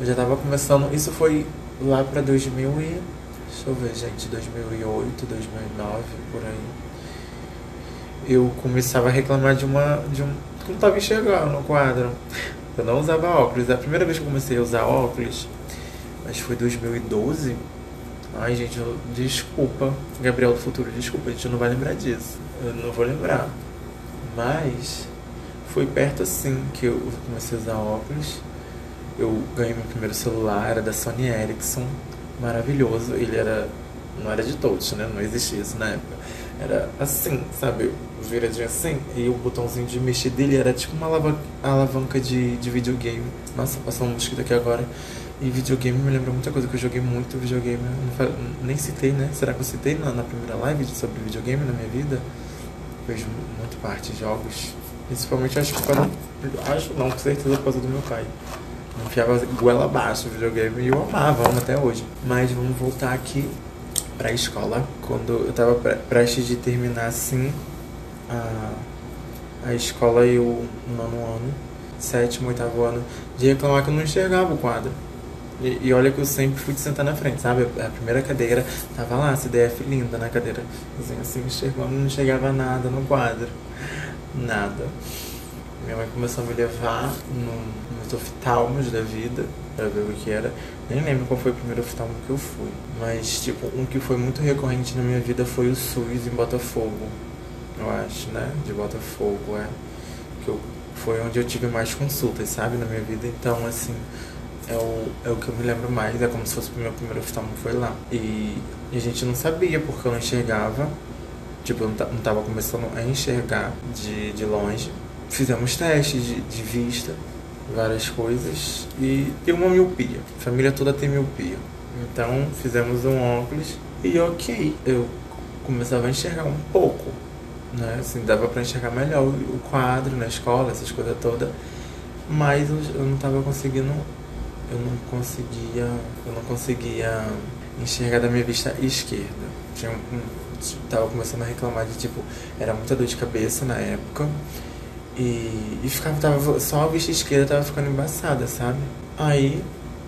Eu já tava começando. Isso foi lá para 2000 e... Deixa eu ver, gente, 2008, 2009, por aí. Eu começava a reclamar de uma... De um, que não tava enxergando no quadro. Eu não usava óculos. A primeira vez que eu comecei a usar óculos, acho que foi 2012. Ai, gente, eu, desculpa. Gabriel do Futuro, desculpa, a gente não vai lembrar disso. Eu não vou lembrar. Mas foi perto assim que eu comecei a usar óculos eu ganhei meu primeiro celular, era da Sony Ericsson, maravilhoso. Ele era. Não era de touch, né? Não existia isso na época. Era assim, sabe? Viradinho assim. E o botãozinho de mexer dele era tipo uma alavanca, alavanca de, de videogame. Nossa, passou um mosquito aqui agora. E videogame me lembra muita coisa, que eu joguei muito videogame. Não, nem citei, né? Será que eu citei na, na primeira live sobre videogame na minha vida? Fez muito parte de jogos. Principalmente acho que causa. Acho não, com certeza por causa do meu pai enfiava goela abaixo o videogame e eu amava, amo até hoje. Mas vamos voltar aqui pra escola. Quando eu tava prestes de terminar assim a, a escola e o nono ano, sétimo, oitavo ano, de reclamar que eu não enxergava o quadro. E, e, olha que eu sempre fui de sentar na frente, sabe? A primeira cadeira tava lá, CDF linda na cadeira. Assim, assim enxergando, não enxergava nada no quadro. Nada. Minha mãe começou a me levar no, nos oftalmos da vida pra ver o que era. Nem lembro qual foi o primeiro oftalmo que eu fui. Mas, tipo, um que foi muito recorrente na minha vida foi o SUS em Botafogo. Eu acho, né? De Botafogo, é. Que eu, foi onde eu tive mais consultas, sabe? Na minha vida. Então, assim, é o, é o que eu me lembro mais. É como se fosse o meu primeiro oftalmo foi lá. E, e a gente não sabia porque eu não enxergava. Tipo, eu não tava começando a enxergar de, de longe fizemos testes de, de vista, várias coisas, e tem uma miopia. A família toda tem miopia. Então fizemos um óculos e ok, eu começava a enxergar um pouco, né? Assim, dava para enxergar melhor o quadro na escola, essas coisas todas. Mas eu não estava conseguindo, eu não conseguia, eu não conseguia enxergar da minha vista esquerda. Tinha um, tava começando a reclamar de tipo, era muita dor de cabeça na época e, e ficava, tava, só a vista esquerda tava ficando embaçada, sabe? Aí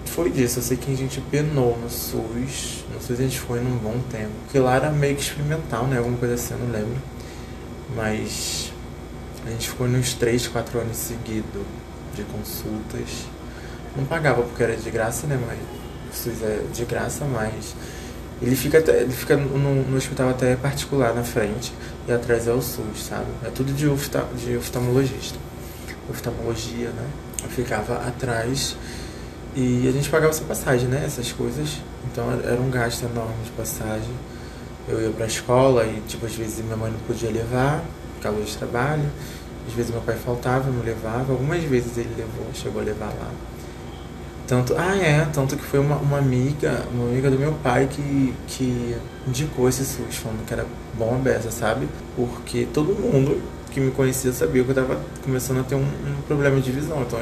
foi disso. Eu sei que a gente penou no SUS. No SUS a gente foi num bom tempo. Porque lá era meio que experimental, né? Alguma coisa assim, eu não lembro. Mas a gente ficou nos 3, 4 anos seguidos de consultas. Não pagava porque era de graça, né? Mas o SUS é de graça, mas ele fica, ele fica no, no, hospital até particular na frente e atrás é o SUS, sabe? É tudo de, ofta, de oftalmologista. Oftalmologia, né? Eu ficava atrás e a gente pagava essa passagem, né? Essas coisas. Então era um gasto enorme de passagem. Eu ia pra escola e, tipo, às vezes minha mãe não podia levar, causa de trabalho. Às vezes meu pai faltava, me levava. Algumas vezes ele levou, chegou a levar lá. Tanto, ah, é, tanto que foi uma, uma amiga, uma amiga do meu pai que, que indicou esse SUS, falando que era bom a beça, sabe? Porque todo mundo que me conhecia sabia que eu tava começando a ter um, um problema de visão. Então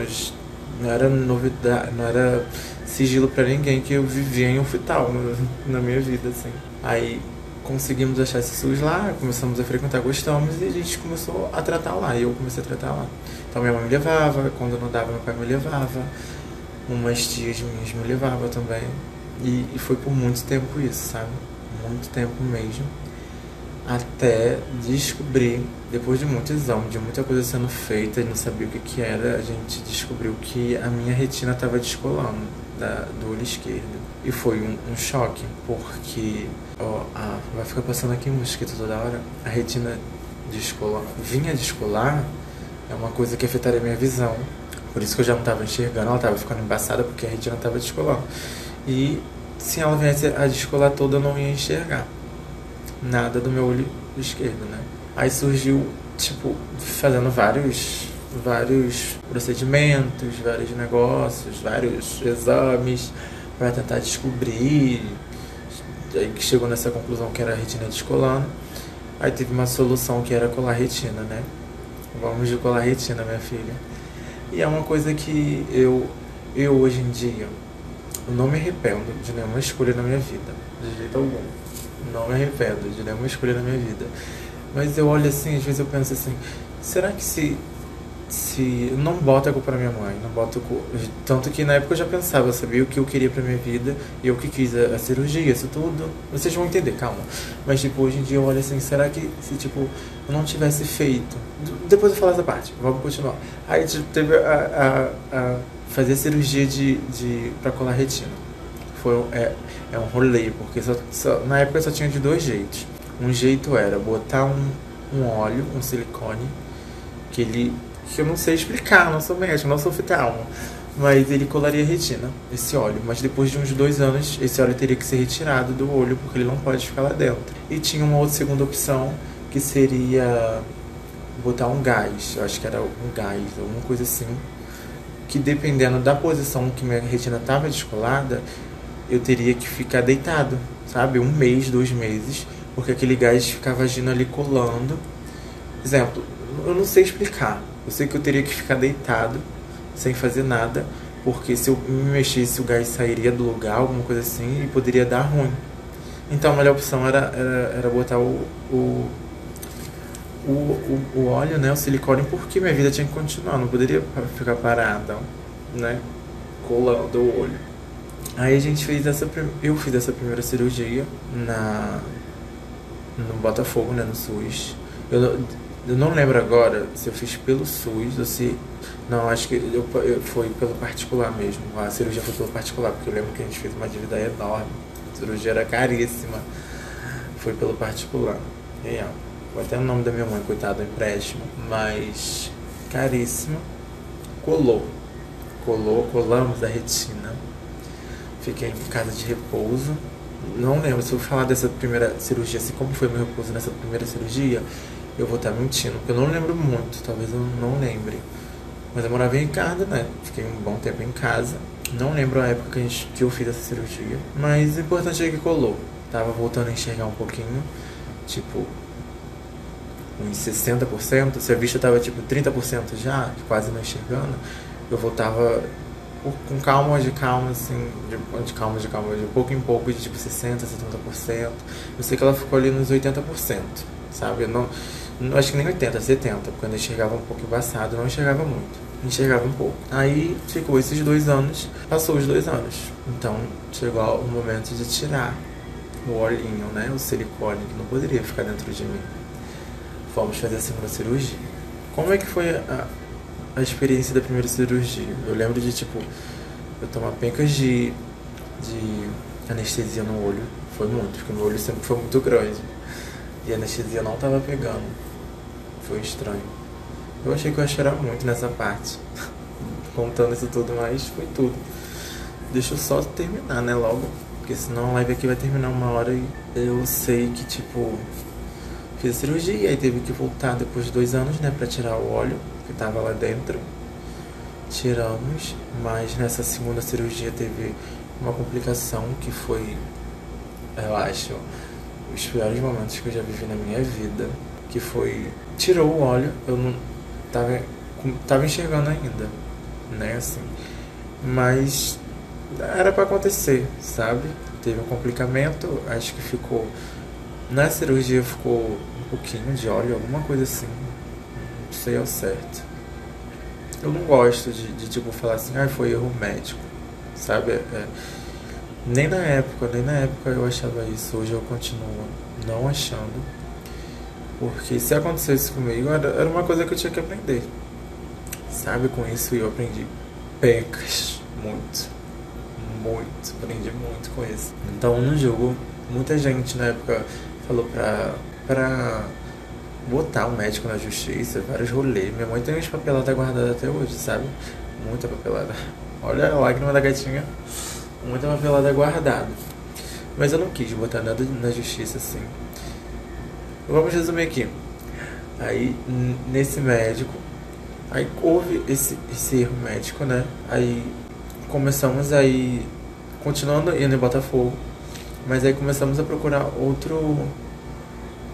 não era novidade, não era sigilo para ninguém que eu vivia em hospital na minha vida, assim. Aí conseguimos achar esse SUS lá, começamos a frequentar, gostamos e a gente começou a tratar lá. E eu comecei a tratar lá. Então minha mãe me levava, quando não dava, meu pai me levava, umas tias minhas me levavam também. E, e foi por muito tempo isso, sabe? Muito tempo mesmo. Até descobrir, depois de muito exame, de muita coisa sendo feita não sabia o que, que era, a gente descobriu que a minha retina estava descolando da, do olho esquerdo. E foi um, um choque, porque ó, a, vai ficar passando aqui um mosquito toda hora. A retina descolar, vinha descolar, é uma coisa que afetaria minha visão. Por isso que eu já não estava enxergando, ela estava ficando embaçada porque a retina estava descolando. E se ela viesse a descolar toda, eu não ia enxergar nada do meu olho esquerdo, né? Aí surgiu, tipo, fazendo vários vários procedimentos, vários negócios, vários exames para tentar descobrir. Aí que chegou nessa conclusão que era a retina descolando. Aí teve uma solução que era colar retina, né? Vamos de colar retina, minha filha. E é uma coisa que eu, eu hoje em dia, não me arrependo de nenhuma escolha na minha vida, de jeito algum. Não me arrependo de nenhuma escolha na minha vida. Mas eu olho assim, às vezes eu penso assim, será que se se não bota a culpa na minha mãe, não bota tanto que na época eu já pensava, eu sabia o que eu queria para minha vida e eu que quis a, a, cirurgia, isso tudo. Vocês vão entender, calma. Mas tipo, hoje em dia eu olho assim, será que se tipo eu não tivesse feito, depois eu falo essa parte, vamos continuar. Aí tipo, teve a, a, a fazer a cirurgia de, de para colar retina. Foi é, é um rolê, porque só, só, na época só tinha de dois jeitos. Um jeito era botar um, um óleo, um silicone, que ele que eu não sei explicar, não sou médico, não sou oftalmo. Mas ele colaria retina, esse óleo. Mas depois de uns dois anos, esse óleo teria que ser retirado do olho, porque ele não pode ficar lá dentro. E tinha uma outra segunda opção, que seria botar um gás. Eu acho que era um gás, alguma coisa assim. Que dependendo da posição que minha retina estava descolada, eu teria que ficar deitado, sabe? Um mês, dois meses, porque aquele gás ficava agindo ali colando. Exemplo, eu não sei explicar, eu sei que eu teria que ficar deitado, sem fazer nada, porque se eu me mexesse o gás sairia do lugar, alguma coisa assim, e poderia dar ruim. Então a melhor opção era, era, era botar o, o, o, o, óleo, né, o silicone, porque minha vida tinha que continuar, não poderia ficar parada, né, colando o olho. Aí a gente fez essa, eu fiz essa primeira cirurgia na, no Botafogo, né, no SUS. Eu, eu não lembro agora se eu fiz pelo SUS ou se. Não, acho que eu, eu, foi pelo particular mesmo. A cirurgia foi pelo particular, porque eu lembro que a gente fez uma dívida enorme. A cirurgia era caríssima. Foi pelo particular. Real. Vou até o nome da minha mãe, coitado, empréstimo. Mas caríssima. Colou. Colou, colamos a retina. Fiquei em casa de repouso. Não lembro se eu falar dessa primeira cirurgia, assim como foi meu repouso nessa primeira cirurgia eu vou estar mentindo, porque eu não lembro muito, talvez eu não lembre. Mas eu morava em Ricardo, né? Fiquei um bom tempo em casa. Não lembro a época que, a gente, que eu fiz essa cirurgia. Mas o importante é que colou. Tava voltando a enxergar um pouquinho. Tipo, uns 60%. Se a vista tava tipo 30% já, quase não enxergando. Eu voltava com calma de calma, assim, de, de calma de calma, de pouco em pouco, de tipo 60%, 70%. Eu sei que ela ficou ali nos 80%, sabe? Eu não acho que nem 80, 70, porque eu enxergava um pouco embaçado, não enxergava muito. Enxergava um pouco. Aí ficou esses dois anos, passou os dois anos. Então chegou o momento de tirar o olhinho, né? O silicone, que não poderia ficar dentro de mim. Fomos fazer a segunda cirurgia. Como é que foi a, a experiência da primeira cirurgia? Eu lembro de, tipo, eu tomar pencas de, de anestesia no olho. Foi muito, porque meu olho sempre foi muito grande. E a anestesia não tava pegando foi estranho. Eu achei que eu ia chorar muito nessa parte, *laughs* contando isso tudo, mas foi tudo. Deixa eu só terminar, né, logo. Porque senão a live aqui vai terminar uma hora e eu sei que, tipo, fiz cirurgia, aí teve que voltar depois de dois anos, né, pra tirar o óleo que tava lá dentro. Tiramos, mas nessa segunda cirurgia teve uma complicação que foi, eu acho, os piores momentos que eu já vivi na minha vida que foi tirou o óleo, eu não tava, tava enxergando ainda, né, assim. Mas era para acontecer, sabe? Teve um complicamento, acho que ficou Na cirurgia ficou um pouquinho de óleo, alguma coisa assim. Não sei ao certo. Eu não gosto de, de tipo, falar assim, ah, foi erro médico. Sabe? É, nem na época, nem na época eu achava isso. Hoje eu continuo não achando. Porque se acontecesse comigo, era, uma coisa que eu tinha que aprender. Sabe? Com isso eu aprendi pecas. Muito. Muito. Aprendi muito com isso. Então no jogo, muita gente na época falou pra, pra botar o um médico na justiça, vários rolês. Minha mãe tem umas papeladas guardadas até hoje, sabe? Muita papelada. Olha a lágrima da gatinha. Muita papelada guardada. Mas eu não quis botar nada na justiça assim. Vamos resumir aqui. Aí, nesse médico, aí houve esse, esse erro médico, né? Aí começamos aí, continuando indo em Botafogo, mas aí começamos a procurar outro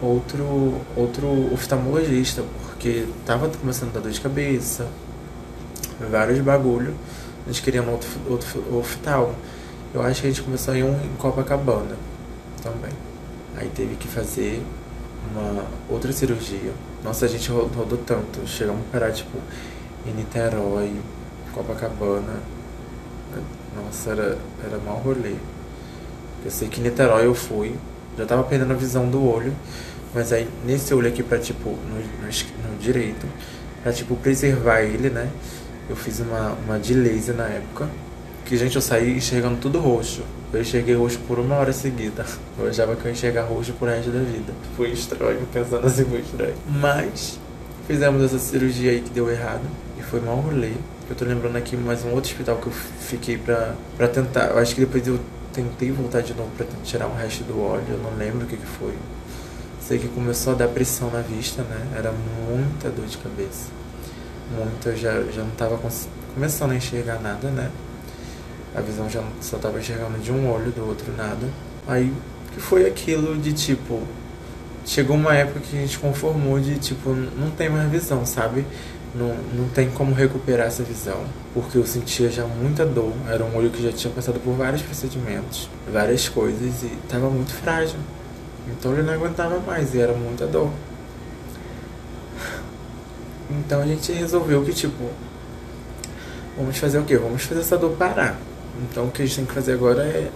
outro outro oftalmologista, porque tava começando a dar dor de cabeça, vários bagulho. A gente queria um outro, outro oftalmo. Eu acho que a gente começou em um em Copacabana também. Aí teve que fazer uma outra cirurgia. Nossa, a gente rodou, tanto. Chegamos a parar, tipo, em Niterói, Copacabana. Nossa, era, era mal rolê. Eu sei que em Niterói eu fui, já tava perdendo a visão do olho, mas aí nesse olho aqui pra, tipo, no, no, no direito, pra, tipo, preservar ele, né? Eu fiz uma, uma de laser na época, que, gente, eu saí enxergando tudo roxo. Eu enxerguei roxo por uma hora seguida. Eu achava que eu ia enxergar roxo por resto da vida. Foi estranho, pensando assim, foi estranho. Mas, fizemos essa cirurgia aí que deu errado. E foi mal rolê. Eu tô lembrando aqui mais um outro hospital que eu fiquei pra, pra tentar. Eu acho que depois eu tentei voltar de novo pra tirar o resto do óleo, eu não lembro o que, que foi. Sei que começou a dar pressão na vista, né? Era muita dor de cabeça. Muita, eu já, já não tava começando a enxergar nada, né? A visão já só tava enxergando de um olho, do outro nada. Aí que foi aquilo de tipo. Chegou uma época que a gente conformou de tipo, não tem mais visão, sabe? não, não tem como recuperar essa visão, porque eu sentia já muita dor. Era um olho que já tinha passado por vários procedimentos, várias coisas e estava muito frágil. Então ele não aguentava mais e era muita dor. Então a gente resolveu que, tipo, vamos fazer o quê? Vamos fazer essa dor parar. Então o que a gente tem que fazer agora é,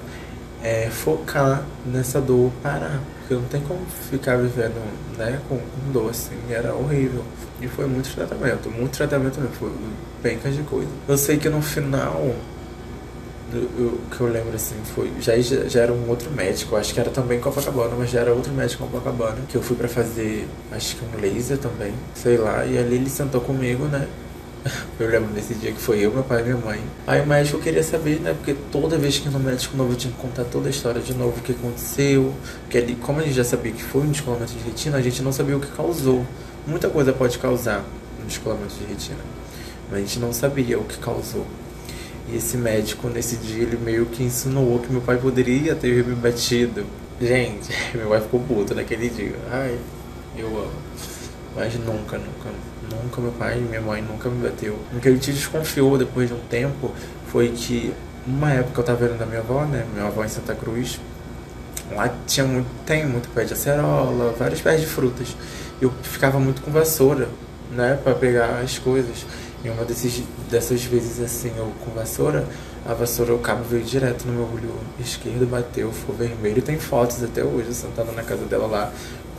é focar nessa dor parar. Porque não tem como ficar vivendo né, com, com dor assim. Era horrível. E foi muito tratamento, muito tratamento mesmo, foi pencas de coisa. Eu sei que no final, o que eu lembro assim, foi. Já, já era um outro médico, acho que era também Copacabana, mas já era outro médico Copacabana, que eu fui para fazer, acho que um laser também, sei lá, e ali ele sentou comigo, né? *laughs* Eu lembro desse dia que foi eu, meu pai e minha mãe. Aí o médico queria saber, né? Porque toda vez que no médico novo eu tinha que contar toda a história de novo, o que aconteceu. Que ele, como a gente já sabia que foi um descolamento de retina, a gente não sabia o que causou. Muita coisa pode causar um descolamento de retina, mas a gente não sabia o que causou. E esse médico, nesse dia, ele meio que insinuou que meu pai poderia ter me batido. Gente, *laughs* meu pai ficou puto naquele dia. Ai, eu amo. Mas nunca, nunca, nunca meu pai e minha mãe nunca me bateu. O que ele te desconfiou depois de um tempo foi que, uma época eu tava vendo da minha avó, né? Minha avó em Santa Cruz. Lá tinha muito, tem muito pé de acerola, vários pés de frutas eu ficava muito com vassoura, né, para pegar as coisas. E uma desses, dessas vezes assim, eu com vassoura, a vassoura, o cabo veio direto no meu olho esquerdo, bateu, ficou vermelho. Tem fotos até hoje, eu sentada na casa dela lá,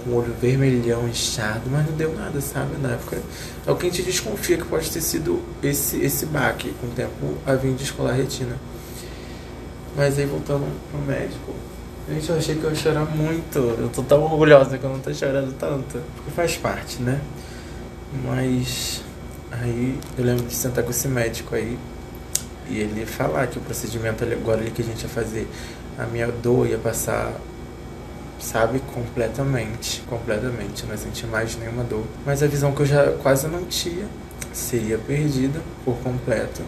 com o olho vermelhão, inchado, mas não deu nada, sabe? Na época. É o que a gente desconfia que pode ter sido esse, esse baque. Com o tempo, a vir descolar a retina. Mas aí, voltando pro médico, Gente, eu achei que eu ia chorar muito. Eu tô tão orgulhosa que eu não tô chorando tanto. Porque faz parte, né? Mas aí eu lembro de sentar com esse médico aí e ele falar que o procedimento agora que a gente ia fazer, a minha dor ia passar, sabe, completamente. Completamente. Não senti mais nenhuma dor. Mas a visão que eu já quase não tinha seria perdida por completo.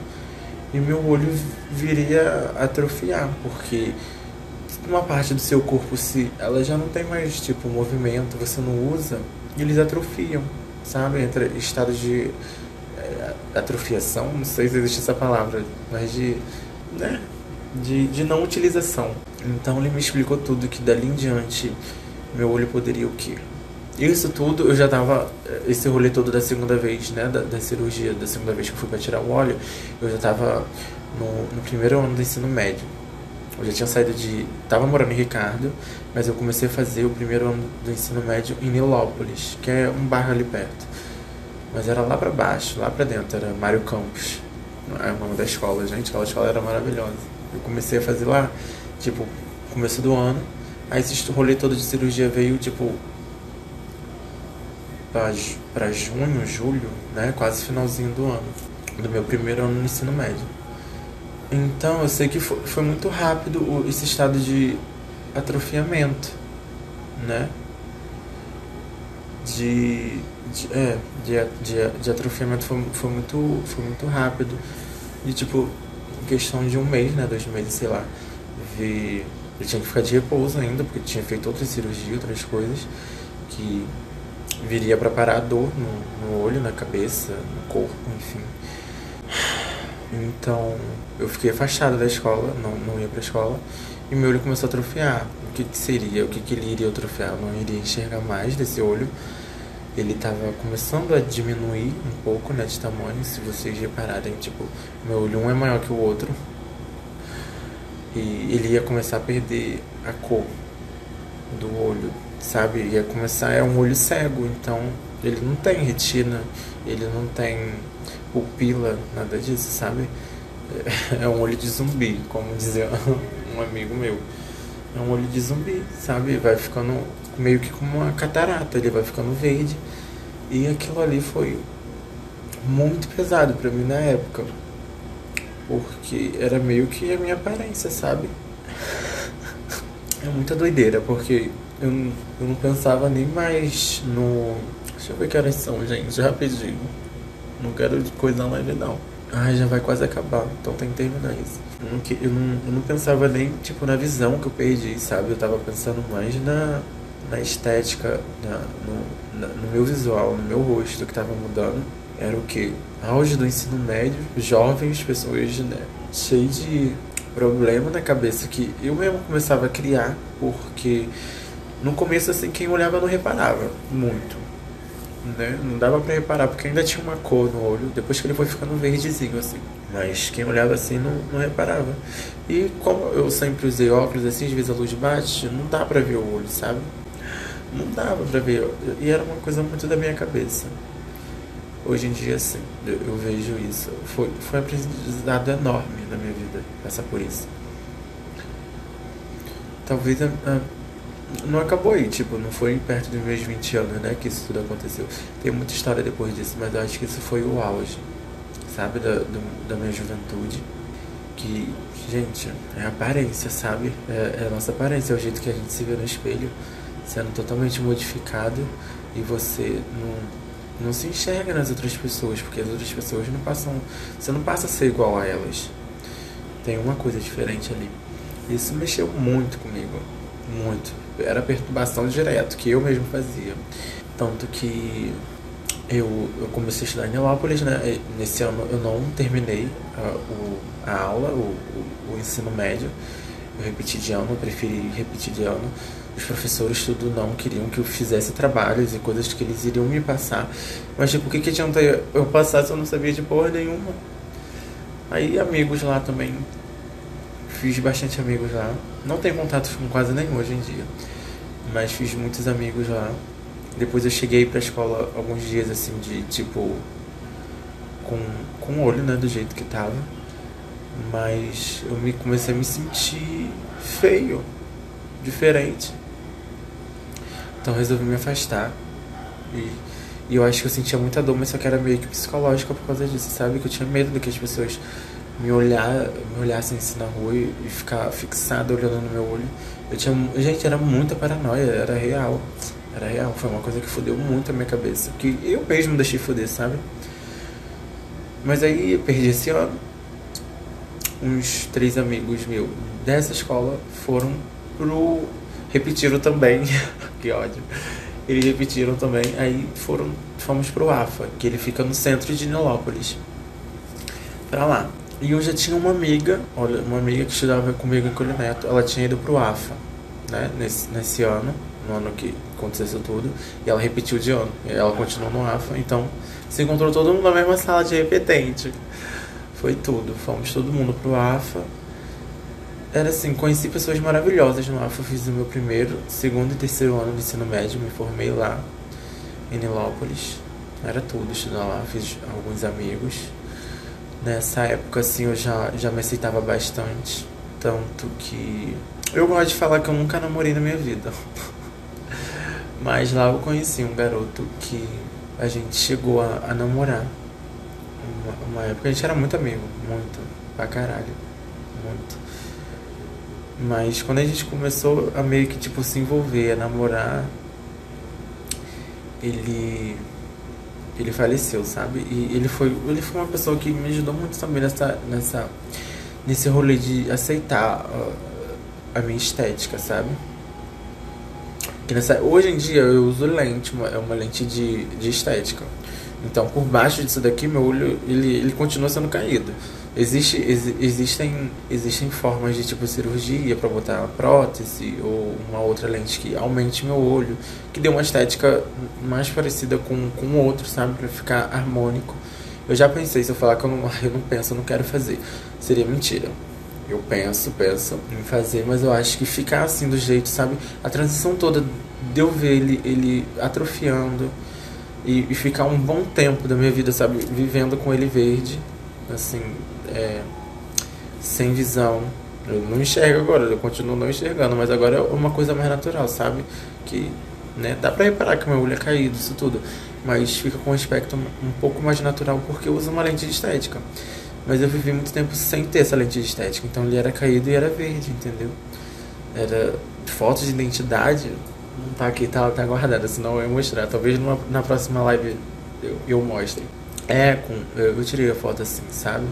E meu olho viria a atrofiar, porque uma parte do seu corpo, se ela já não tem mais, tipo, movimento, você não usa, eles atrofiam, sabe? Entra estado de é, atrofiação, não sei se existe essa palavra, mas de, né? De, de não utilização. Então ele me explicou tudo, que dali em diante meu olho poderia o quê? Isso tudo eu já tava. Esse rolê todo da segunda vez, né? Da, da cirurgia, da segunda vez que eu fui pra tirar o óleo, eu já tava no, no primeiro ano do ensino médio. Eu já tinha saído de. Tava morando em Ricardo, mas eu comecei a fazer o primeiro ano do ensino médio em Nilópolis, que é um bairro ali perto. Mas era lá pra baixo, lá pra dentro, era Mário Campos. É o nome da escola, gente. Aquela escola era maravilhosa. Eu comecei a fazer lá, tipo, começo do ano. Aí esse rolê todo de cirurgia veio, tipo, para junho, julho, né? Quase finalzinho do ano. Do meu primeiro ano no ensino médio. Então eu sei que foi, foi muito rápido esse estado de atrofiamento, né? De, de, é, de, de, de atrofiamento foi, foi, muito, foi muito rápido. E tipo, questão de um mês, né? Dois meses, sei lá. Vi, ele tinha que ficar de repouso ainda, porque tinha feito outras cirurgias, outras coisas. Que viria para parar a dor no, no olho, na cabeça, no corpo, enfim. Então eu fiquei afastado da escola, não, não ia para a escola, e meu olho começou a atrofiar. O que, que seria? O que, que ele iria atrofiar? Eu não iria enxergar mais desse olho. Ele estava começando a diminuir um pouco né, de tamanho, se vocês repararem, tipo, meu olho um é maior que o outro. E ele ia começar a perder a cor do olho, sabe? Ia começar, é um olho cego, então ele não tem retina, ele não tem pupila, nada disso, sabe? *laughs* É um olho de zumbi, como dizia *laughs* um amigo meu. É um olho de zumbi, sabe? Vai ficando meio que como uma catarata, ele vai ficando verde. E aquilo ali foi muito pesado para mim na época. Porque era meio que a minha aparência, sabe? É muita doideira, porque eu, eu não pensava nem mais no. Deixa eu ver que horas são, gente, rapidinho. Não quero coisa mais não. Ai, já vai quase acabar, então tem que terminar isso. Eu não, eu não, pensava nem, tipo, na visão que eu perdi, sabe? Eu tava pensando mais na, na estética, na, no, na, no meu visual, no meu rosto que tava mudando. Era o que? Auge do ensino médio, jovens, pessoas, né? Cheios de problema na cabeça que eu mesmo começava a criar, porque no começo, assim, quem olhava não reparava muito né? Não dava para reparar, porque ainda tinha uma cor no olho, depois que ele foi ficando verdezinho, assim. Mas quem olhava assim não, não reparava. E como eu sempre usei óculos assim, às vezes a luz bate, não dá pra ver o olho, sabe? Não dava pra ver. E era uma coisa muito da minha cabeça. Hoje em dia, sim, eu, eu vejo isso. Foi, foi um aprendizado enorme na minha vida, passar por isso. Talvez a, a não acabou aí, tipo, não foi perto dos meus 20 anos, né, que isso tudo aconteceu. Tem muita história depois disso, mas eu acho que isso foi o auge, sabe, da, do, da minha juventude. Que, gente, é aparência, sabe? É, é a nossa aparência, é o jeito que a gente se vê no espelho, sendo totalmente modificado e você não, não se enxerga nas outras pessoas, porque as outras pessoas não passam. Você não passa a ser igual a elas. Tem uma coisa diferente ali. Isso mexeu muito comigo. Muito era perturbação direto, que eu mesmo fazia. Tanto que eu, eu comecei a estudar em Nilópolis, né? Nesse ano eu não terminei a, o, a aula, o, o, o, ensino médio. Eu repeti de ano, eu preferi repetir de ano. Os professores tudo não queriam que eu fizesse trabalhos e coisas que eles iriam me passar. Mas tipo, o que, que adianta eu passar se eu não sabia de porra nenhuma? Aí amigos lá também fiz bastante amigos lá. Não tenho contato com quase nenhum hoje em dia. Mas fiz muitos amigos lá. Depois eu cheguei pra escola alguns dias assim de tipo. Com, com o olho, né? Do jeito que tava. Mas eu me comecei a me sentir feio. Diferente. Então resolvi me afastar. E, e eu acho que eu sentia muita dor, mas só que era meio que psicológica por causa disso, sabe? Que eu tinha medo do que as pessoas me olhar, me olhassem assim na rua e, ficar fixado olhando no meu olho. Eu tinha, gente, era muita paranoia, era real. Era real, foi uma coisa que fudeu muito a minha cabeça, que eu mesmo deixei fuder, sabe? Mas aí eu perdi esse ano. Uns três amigos meus dessa escola foram pro repetiram também, *laughs* que ódio. Eles repetiram também, aí foram, fomos pro AFA, que ele fica no centro de Nilópolis. Pra lá. E eu já tinha uma amiga, olha, uma amiga que estudava comigo em Colho Neto, ela tinha ido pro AFA, né, nesse, nesse ano. no ano que aconteceu isso tudo. E ela repetiu de ano. Ela continuou no AFA. Então, se encontrou todo mundo na mesma sala de repetente. Foi tudo. Fomos todo mundo pro AFA. Era assim, conheci pessoas maravilhosas no AFA. Fiz o meu primeiro, segundo e terceiro ano de ensino médio. Me formei lá, em Nilópolis. Era tudo estudar lá. Fiz alguns amigos. Nessa época, assim, eu já, já me aceitava bastante. Tanto que eu gosto de falar que eu nunca namorei na minha vida. *laughs* Mas lá eu conheci um garoto que a gente chegou a, a namorar. Uma, uma, época a gente era muito amigo, muito, pra caralho, muito. Mas quando a gente começou a meio que tipo se envolver, a namorar, ele ele faleceu, sabe? E ele foi ele foi uma pessoa que me ajudou muito também nessa nessa nesse rolê de aceitar a minha estética, sabe? Que nessa, hoje em dia eu uso lente, uma, é uma lente de, de estética. Então, por baixo disso daqui, meu olho ele, ele continua sendo caído. Existe, ex, existem, existem formas de tipo cirurgia para botar uma prótese ou uma outra lente que aumente meu olho, que dê uma estética mais parecida com o outro, sabe? Para ficar harmônico. Eu já pensei, se eu falar que eu não, *laughs* eu não penso, eu não quero fazer, seria mentira. Eu penso, penso em fazer, mas eu acho que ficar assim do jeito, sabe? A transição toda de eu ver ele, ele atrofiando e, e ficar um bom tempo da minha vida, sabe? Vivendo com ele verde, assim, é, sem visão. Eu não enxergo agora, eu continuo não enxergando, mas agora é uma coisa mais natural, sabe? Que né, dá pra reparar que meu olho é caído, isso tudo, mas fica com um aspecto um pouco mais natural porque eu uso uma lente de estética. Mas eu vivi muito tempo sem ter essa lente de estética. Então ele era caído e era verde, entendeu? Era foto de identidade. Não tá aqui, tá, tá guardada, senão eu ia mostrar. Talvez numa, na próxima live eu, eu mostre. É, com, eu, eu tirei a foto assim, sabe?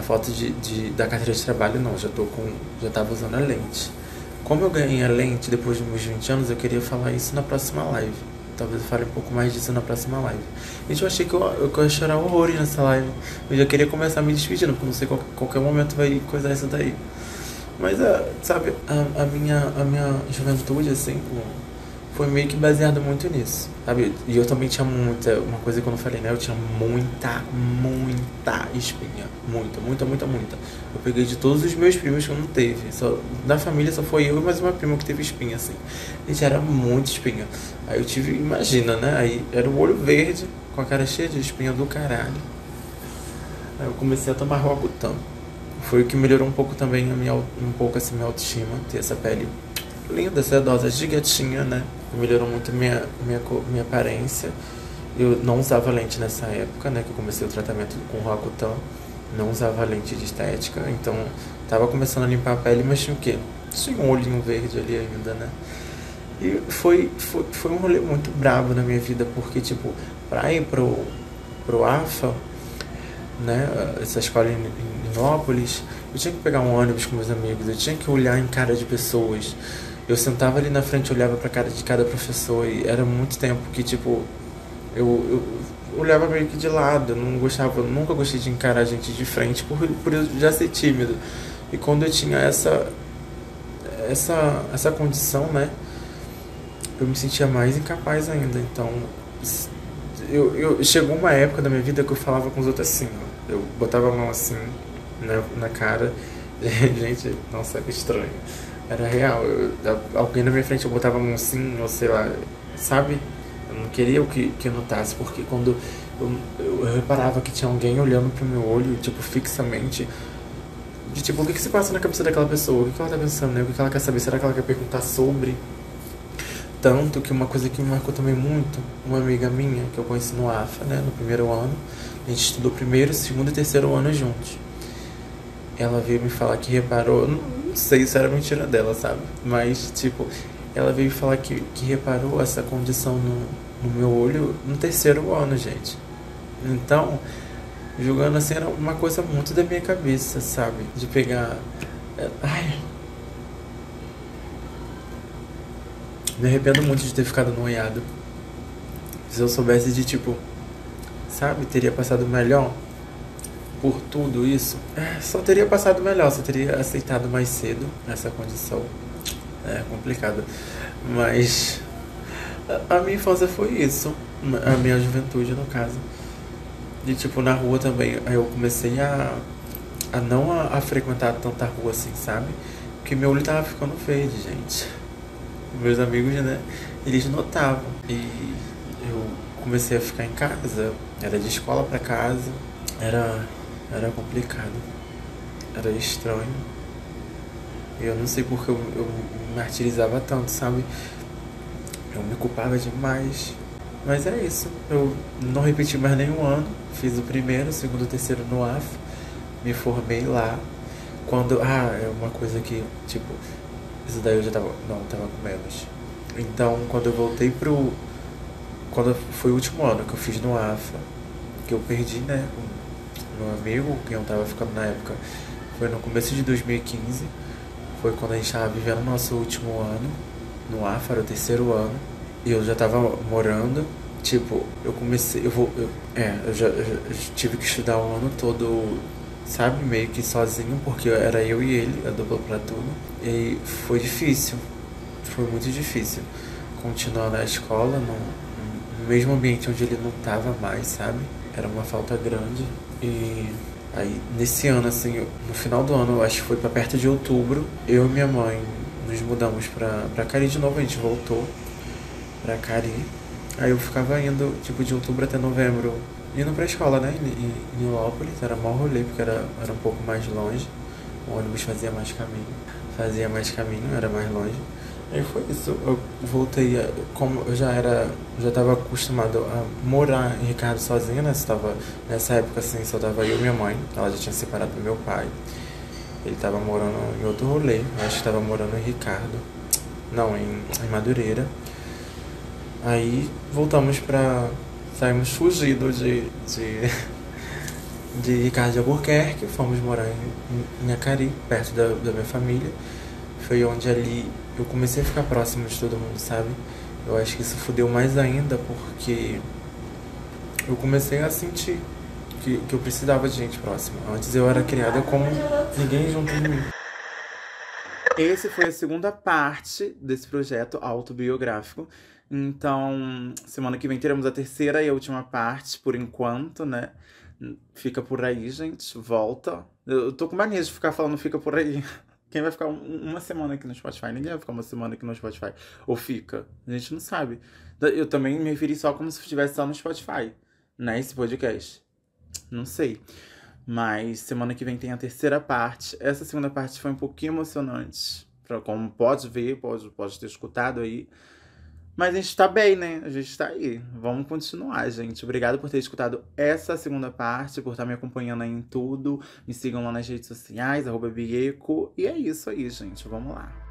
A foto de, de, da carteira de trabalho não, já tô com. já tava usando a lente. Como eu ganhei a lente depois de meus 20 anos, eu queria falar isso na próxima live. Talvez eu fale um pouco mais disso na próxima live. Gente, eu achei que eu, eu, eu ia chorar horrores nessa live. Eu já queria começar me despedindo, porque não sei qual, qualquer momento vai coisar isso daí. Mas, uh, sabe, a, a, minha, a minha juventude, assim, foi meio que baseado muito nisso, sabe? E eu também tinha muita, uma coisa que eu não falei, né? Eu tinha muita, muita espinha. Muita, muita, muita, muita. Eu peguei de todos os meus primos que eu não teve. Só, da família só foi eu e mais uma prima que teve espinha, assim. Gente, era muito espinha. Aí eu tive, imagina, né? Aí era o olho verde, com a cara cheia de espinha do caralho. Aí eu comecei a tomar Roacutan. Foi o que melhorou um pouco também a minha, um pouco assim, minha autoestima, ter essa pele linda, sedosa, de gatinha, né? Melhorou muito minha, minha, minha aparência. Eu não usava lente nessa época, né? Que eu comecei o tratamento com Roacutan. Não usava lente de estética, então tava começando a limpar a pele, mas tinha o quê? Tinha um olhinho verde ali ainda, né? E foi, foi, foi um rolê muito bravo na minha vida, porque, tipo, pra ir pro, pro AFA, né? Essa escola em, em Inópolis, eu tinha que pegar um ônibus com meus amigos, eu tinha que olhar em cara de pessoas eu sentava ali na frente, olhava para cara de cada professor e era muito tempo que tipo eu, eu olhava meio que de lado, não gostava, nunca gostei de encarar a gente de frente por por eu já ser tímido. E quando eu tinha essa essa essa condição, né, eu me sentia mais incapaz ainda. Então, eu, eu chegou uma época da minha vida que eu falava com os outros assim, ó, eu botava a mão assim né, na cara, *laughs* gente, nossa, é estranho. Era real. Eu, alguém na minha frente eu botava a mão assim, ou sei lá, sabe? Eu não queria que, que eu notasse, porque quando eu, eu, eu reparava que tinha alguém olhando pro meu olho, tipo, fixamente, de tipo, o que, que se passa na cabeça daquela pessoa? O que, que ela tá pensando, né? O que, que ela quer saber? Será que ela quer perguntar sobre? Tanto que uma coisa que me marcou também muito, uma amiga minha, que eu conheci no AFA, né, no primeiro ano, a gente estudou primeiro, segundo e terceiro ano juntos. Ela veio me falar que reparou, não sei se era mentira dela, sabe? Mas, tipo, ela veio falar que, que reparou essa condição no, no meu olho no terceiro ano, gente. Então, julgando assim, era uma coisa muito da minha cabeça, sabe? De pegar. Ai. Me arrependo muito de ter ficado noiado. Se eu soubesse de tipo. Sabe? Teria passado melhor por tudo isso, é, só teria passado melhor, só teria aceitado mais cedo essa condição. É complicado. Mas a minha infância foi isso. A minha juventude, no caso. E tipo, na rua também, eu comecei a, a não a, a frequentar tanta rua assim, sabe? Porque meu olho tava ficando verde, gente. Meus amigos, né? Eles notavam. E eu comecei a ficar em casa. Era de escola para casa. Era, era complicado. Era estranho. Eu não sei porque eu, eu me martirizava tanto, sabe? Eu me culpava demais. Mas é isso. Eu não repeti mais nenhum ano. Fiz o primeiro, o segundo, o terceiro no AF. Me formei lá. Quando. Ah, é uma coisa que, tipo. Isso daí eu já tava. Não, tava com menos. Então, quando eu voltei pro. Quando foi o último ano que eu fiz no AFA, que eu perdi, né? Meu amigo, quem eu tava ficando na época, foi no começo de 2015. Foi quando a gente tava vivendo nosso último ano no AFA, era o terceiro ano. E eu já tava morando. Tipo, eu comecei. Eu vou. Eu, é, eu já, eu já tive que estudar o ano todo sabe? Meio que sozinho, porque era eu e ele, a dupla tudo. E foi difícil, foi muito difícil continuar na escola, no, no mesmo ambiente onde ele não tava mais, sabe? Era uma falta grande. E aí, nesse ano, assim, no final do ano, acho que foi para perto de outubro, eu e minha mãe nos mudamos pra, pra Cari de novo, a gente voltou pra Cari. Aí eu ficava indo, tipo, de outubro até novembro, indo pra escola, né? Em, em Nilópolis, era maior rolê, porque era, era um pouco mais longe. O ônibus fazia mais caminho. Fazia mais caminho, era mais longe. Aí foi isso. Eu voltei, como eu já era, já estava acostumado a morar em Ricardo sozinha, né? Estava nessa época assim, só tava eu e minha mãe. Ela já tinha separado do meu pai. Ele estava morando em outro rolê. Acho que estava morando em Ricardo. Não, em, em Madureira. Aí voltamos para saímos fugidos de, de, *laughs* de Ricardo de Albuquerque, fomos morar em, em Acari, perto da, da minha família. Foi onde ali eu comecei a ficar próximo de todo mundo, sabe? Eu acho que isso fudeu mais ainda porque eu comecei a sentir que, que eu precisava de gente próxima. Antes eu era criada como ninguém junto de mim. Esse foi a segunda parte desse projeto autobiográfico. Então, semana que vem teremos a terceira e a última parte, por enquanto, né? Fica por aí, gente. Volta. Eu tô com mania de ficar falando fica por aí. Quem vai ficar uma semana aqui no Spotify? Ninguém vai ficar uma semana aqui no Spotify. Ou fica. A gente não sabe. Eu também me referi só como se estivesse só no Spotify, né? Esse podcast. Não sei. Mas semana que vem tem a terceira parte. Essa segunda parte foi um pouquinho emocionante. Pra, como pode ver, pode, pode ter escutado aí. Mas a gente tá bem, né? A gente tá aí. Vamos continuar, gente. Obrigado por ter escutado essa segunda parte, por estar me acompanhando aí em tudo. Me sigam lá nas redes sociais, arroba Bieco. E é isso aí, gente. Vamos lá.